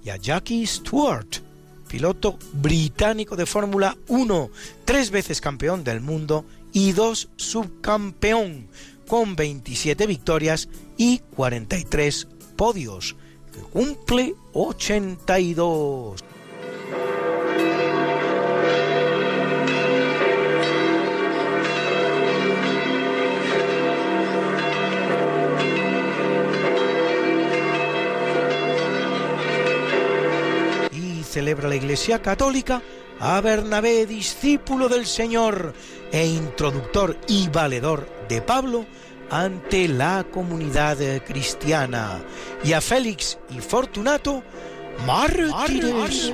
Y a Jackie Stewart, piloto británico de Fórmula 1, tres veces campeón del mundo y dos subcampeón, con 27 victorias y 43 podios, que cumple 82. Y celebra la Iglesia Católica a Bernabé, discípulo del Señor e introductor y valedor de Pablo ante la comunidad cristiana, y a Félix y Fortunato, mártires,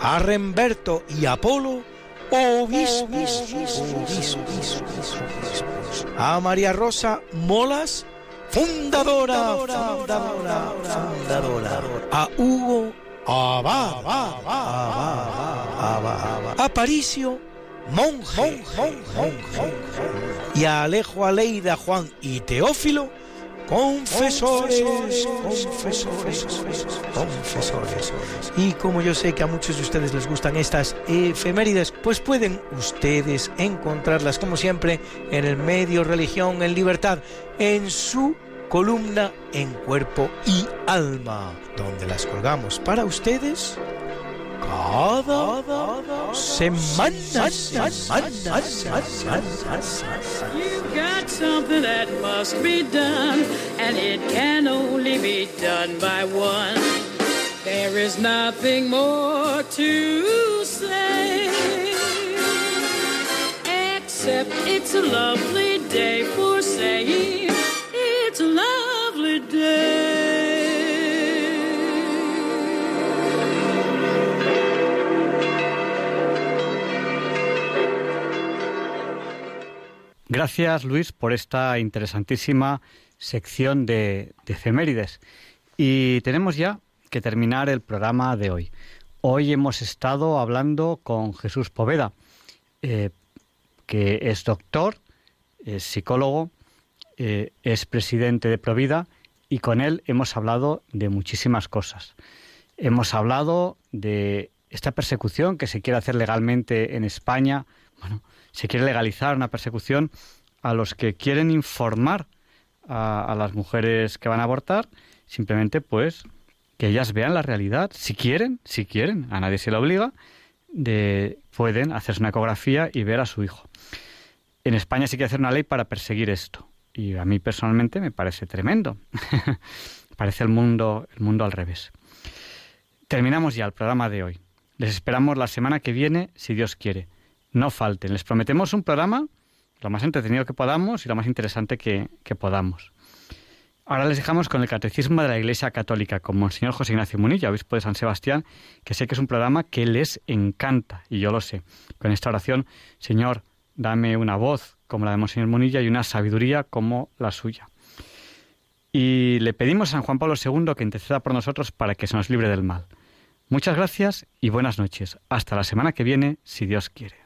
a Remberto y Apolo, obispos, a María Rosa Molas, fundadora, fundadora, fundadora, a Hugo Abad, a Paricio, monje, y a Alejo, Aleida, Juan y Teófilo, confesores, confesores, confesores. Y como yo sé que a muchos de ustedes les gustan estas efemérides, pues pueden ustedes encontrarlas como siempre en el medio Religión en Libertad, en su columna en cuerpo y alma, donde las colgamos para ustedes cada semana. You've got something that must be done, and it can only be done by one. There is nothing more to say, except it's a lovely day for saying Gracias, Luis, por esta interesantísima sección de, efemérides. Y tenemos ya que terminar el programa de hoy. Hoy hemos estado hablando con Jesús Poveda, eh, que es doctor, es psicólogo, eh, es presidente de Provida y con él hemos hablado de muchísimas cosas. Hemos hablado de esta persecución que se quiere hacer legalmente en España. Bueno, se quiere legalizar una persecución a los que quieren informar a, las mujeres que van a abortar, simplemente pues que ellas vean la realidad, si quieren, si quieren, a nadie se le obliga, de, pueden hacerse una ecografía y ver a su hijo. En España sí que hacer una ley para perseguir esto. Y a mí personalmente me parece tremendo. [LAUGHS] parece el mundo, el mundo al revés. Terminamos ya el programa de hoy. Les esperamos la semana que viene, si Dios quiere no falten. Les prometemos un programa lo más entretenido que podamos y lo más interesante que, podamos. Ahora les dejamos con el Catecismo de la Iglesia Católica, con Monseñor José Ignacio Munilla, obispo de San Sebastián, que sé que es un programa que les encanta, y yo lo sé. Con esta oración, Señor, dame una voz como la de Monseñor Munilla y una sabiduría como la suya. Y le pedimos a San Juan Pablo II que interceda por nosotros para que se nos libre del mal. Muchas gracias y buenas noches. Hasta la semana que viene, si Dios quiere.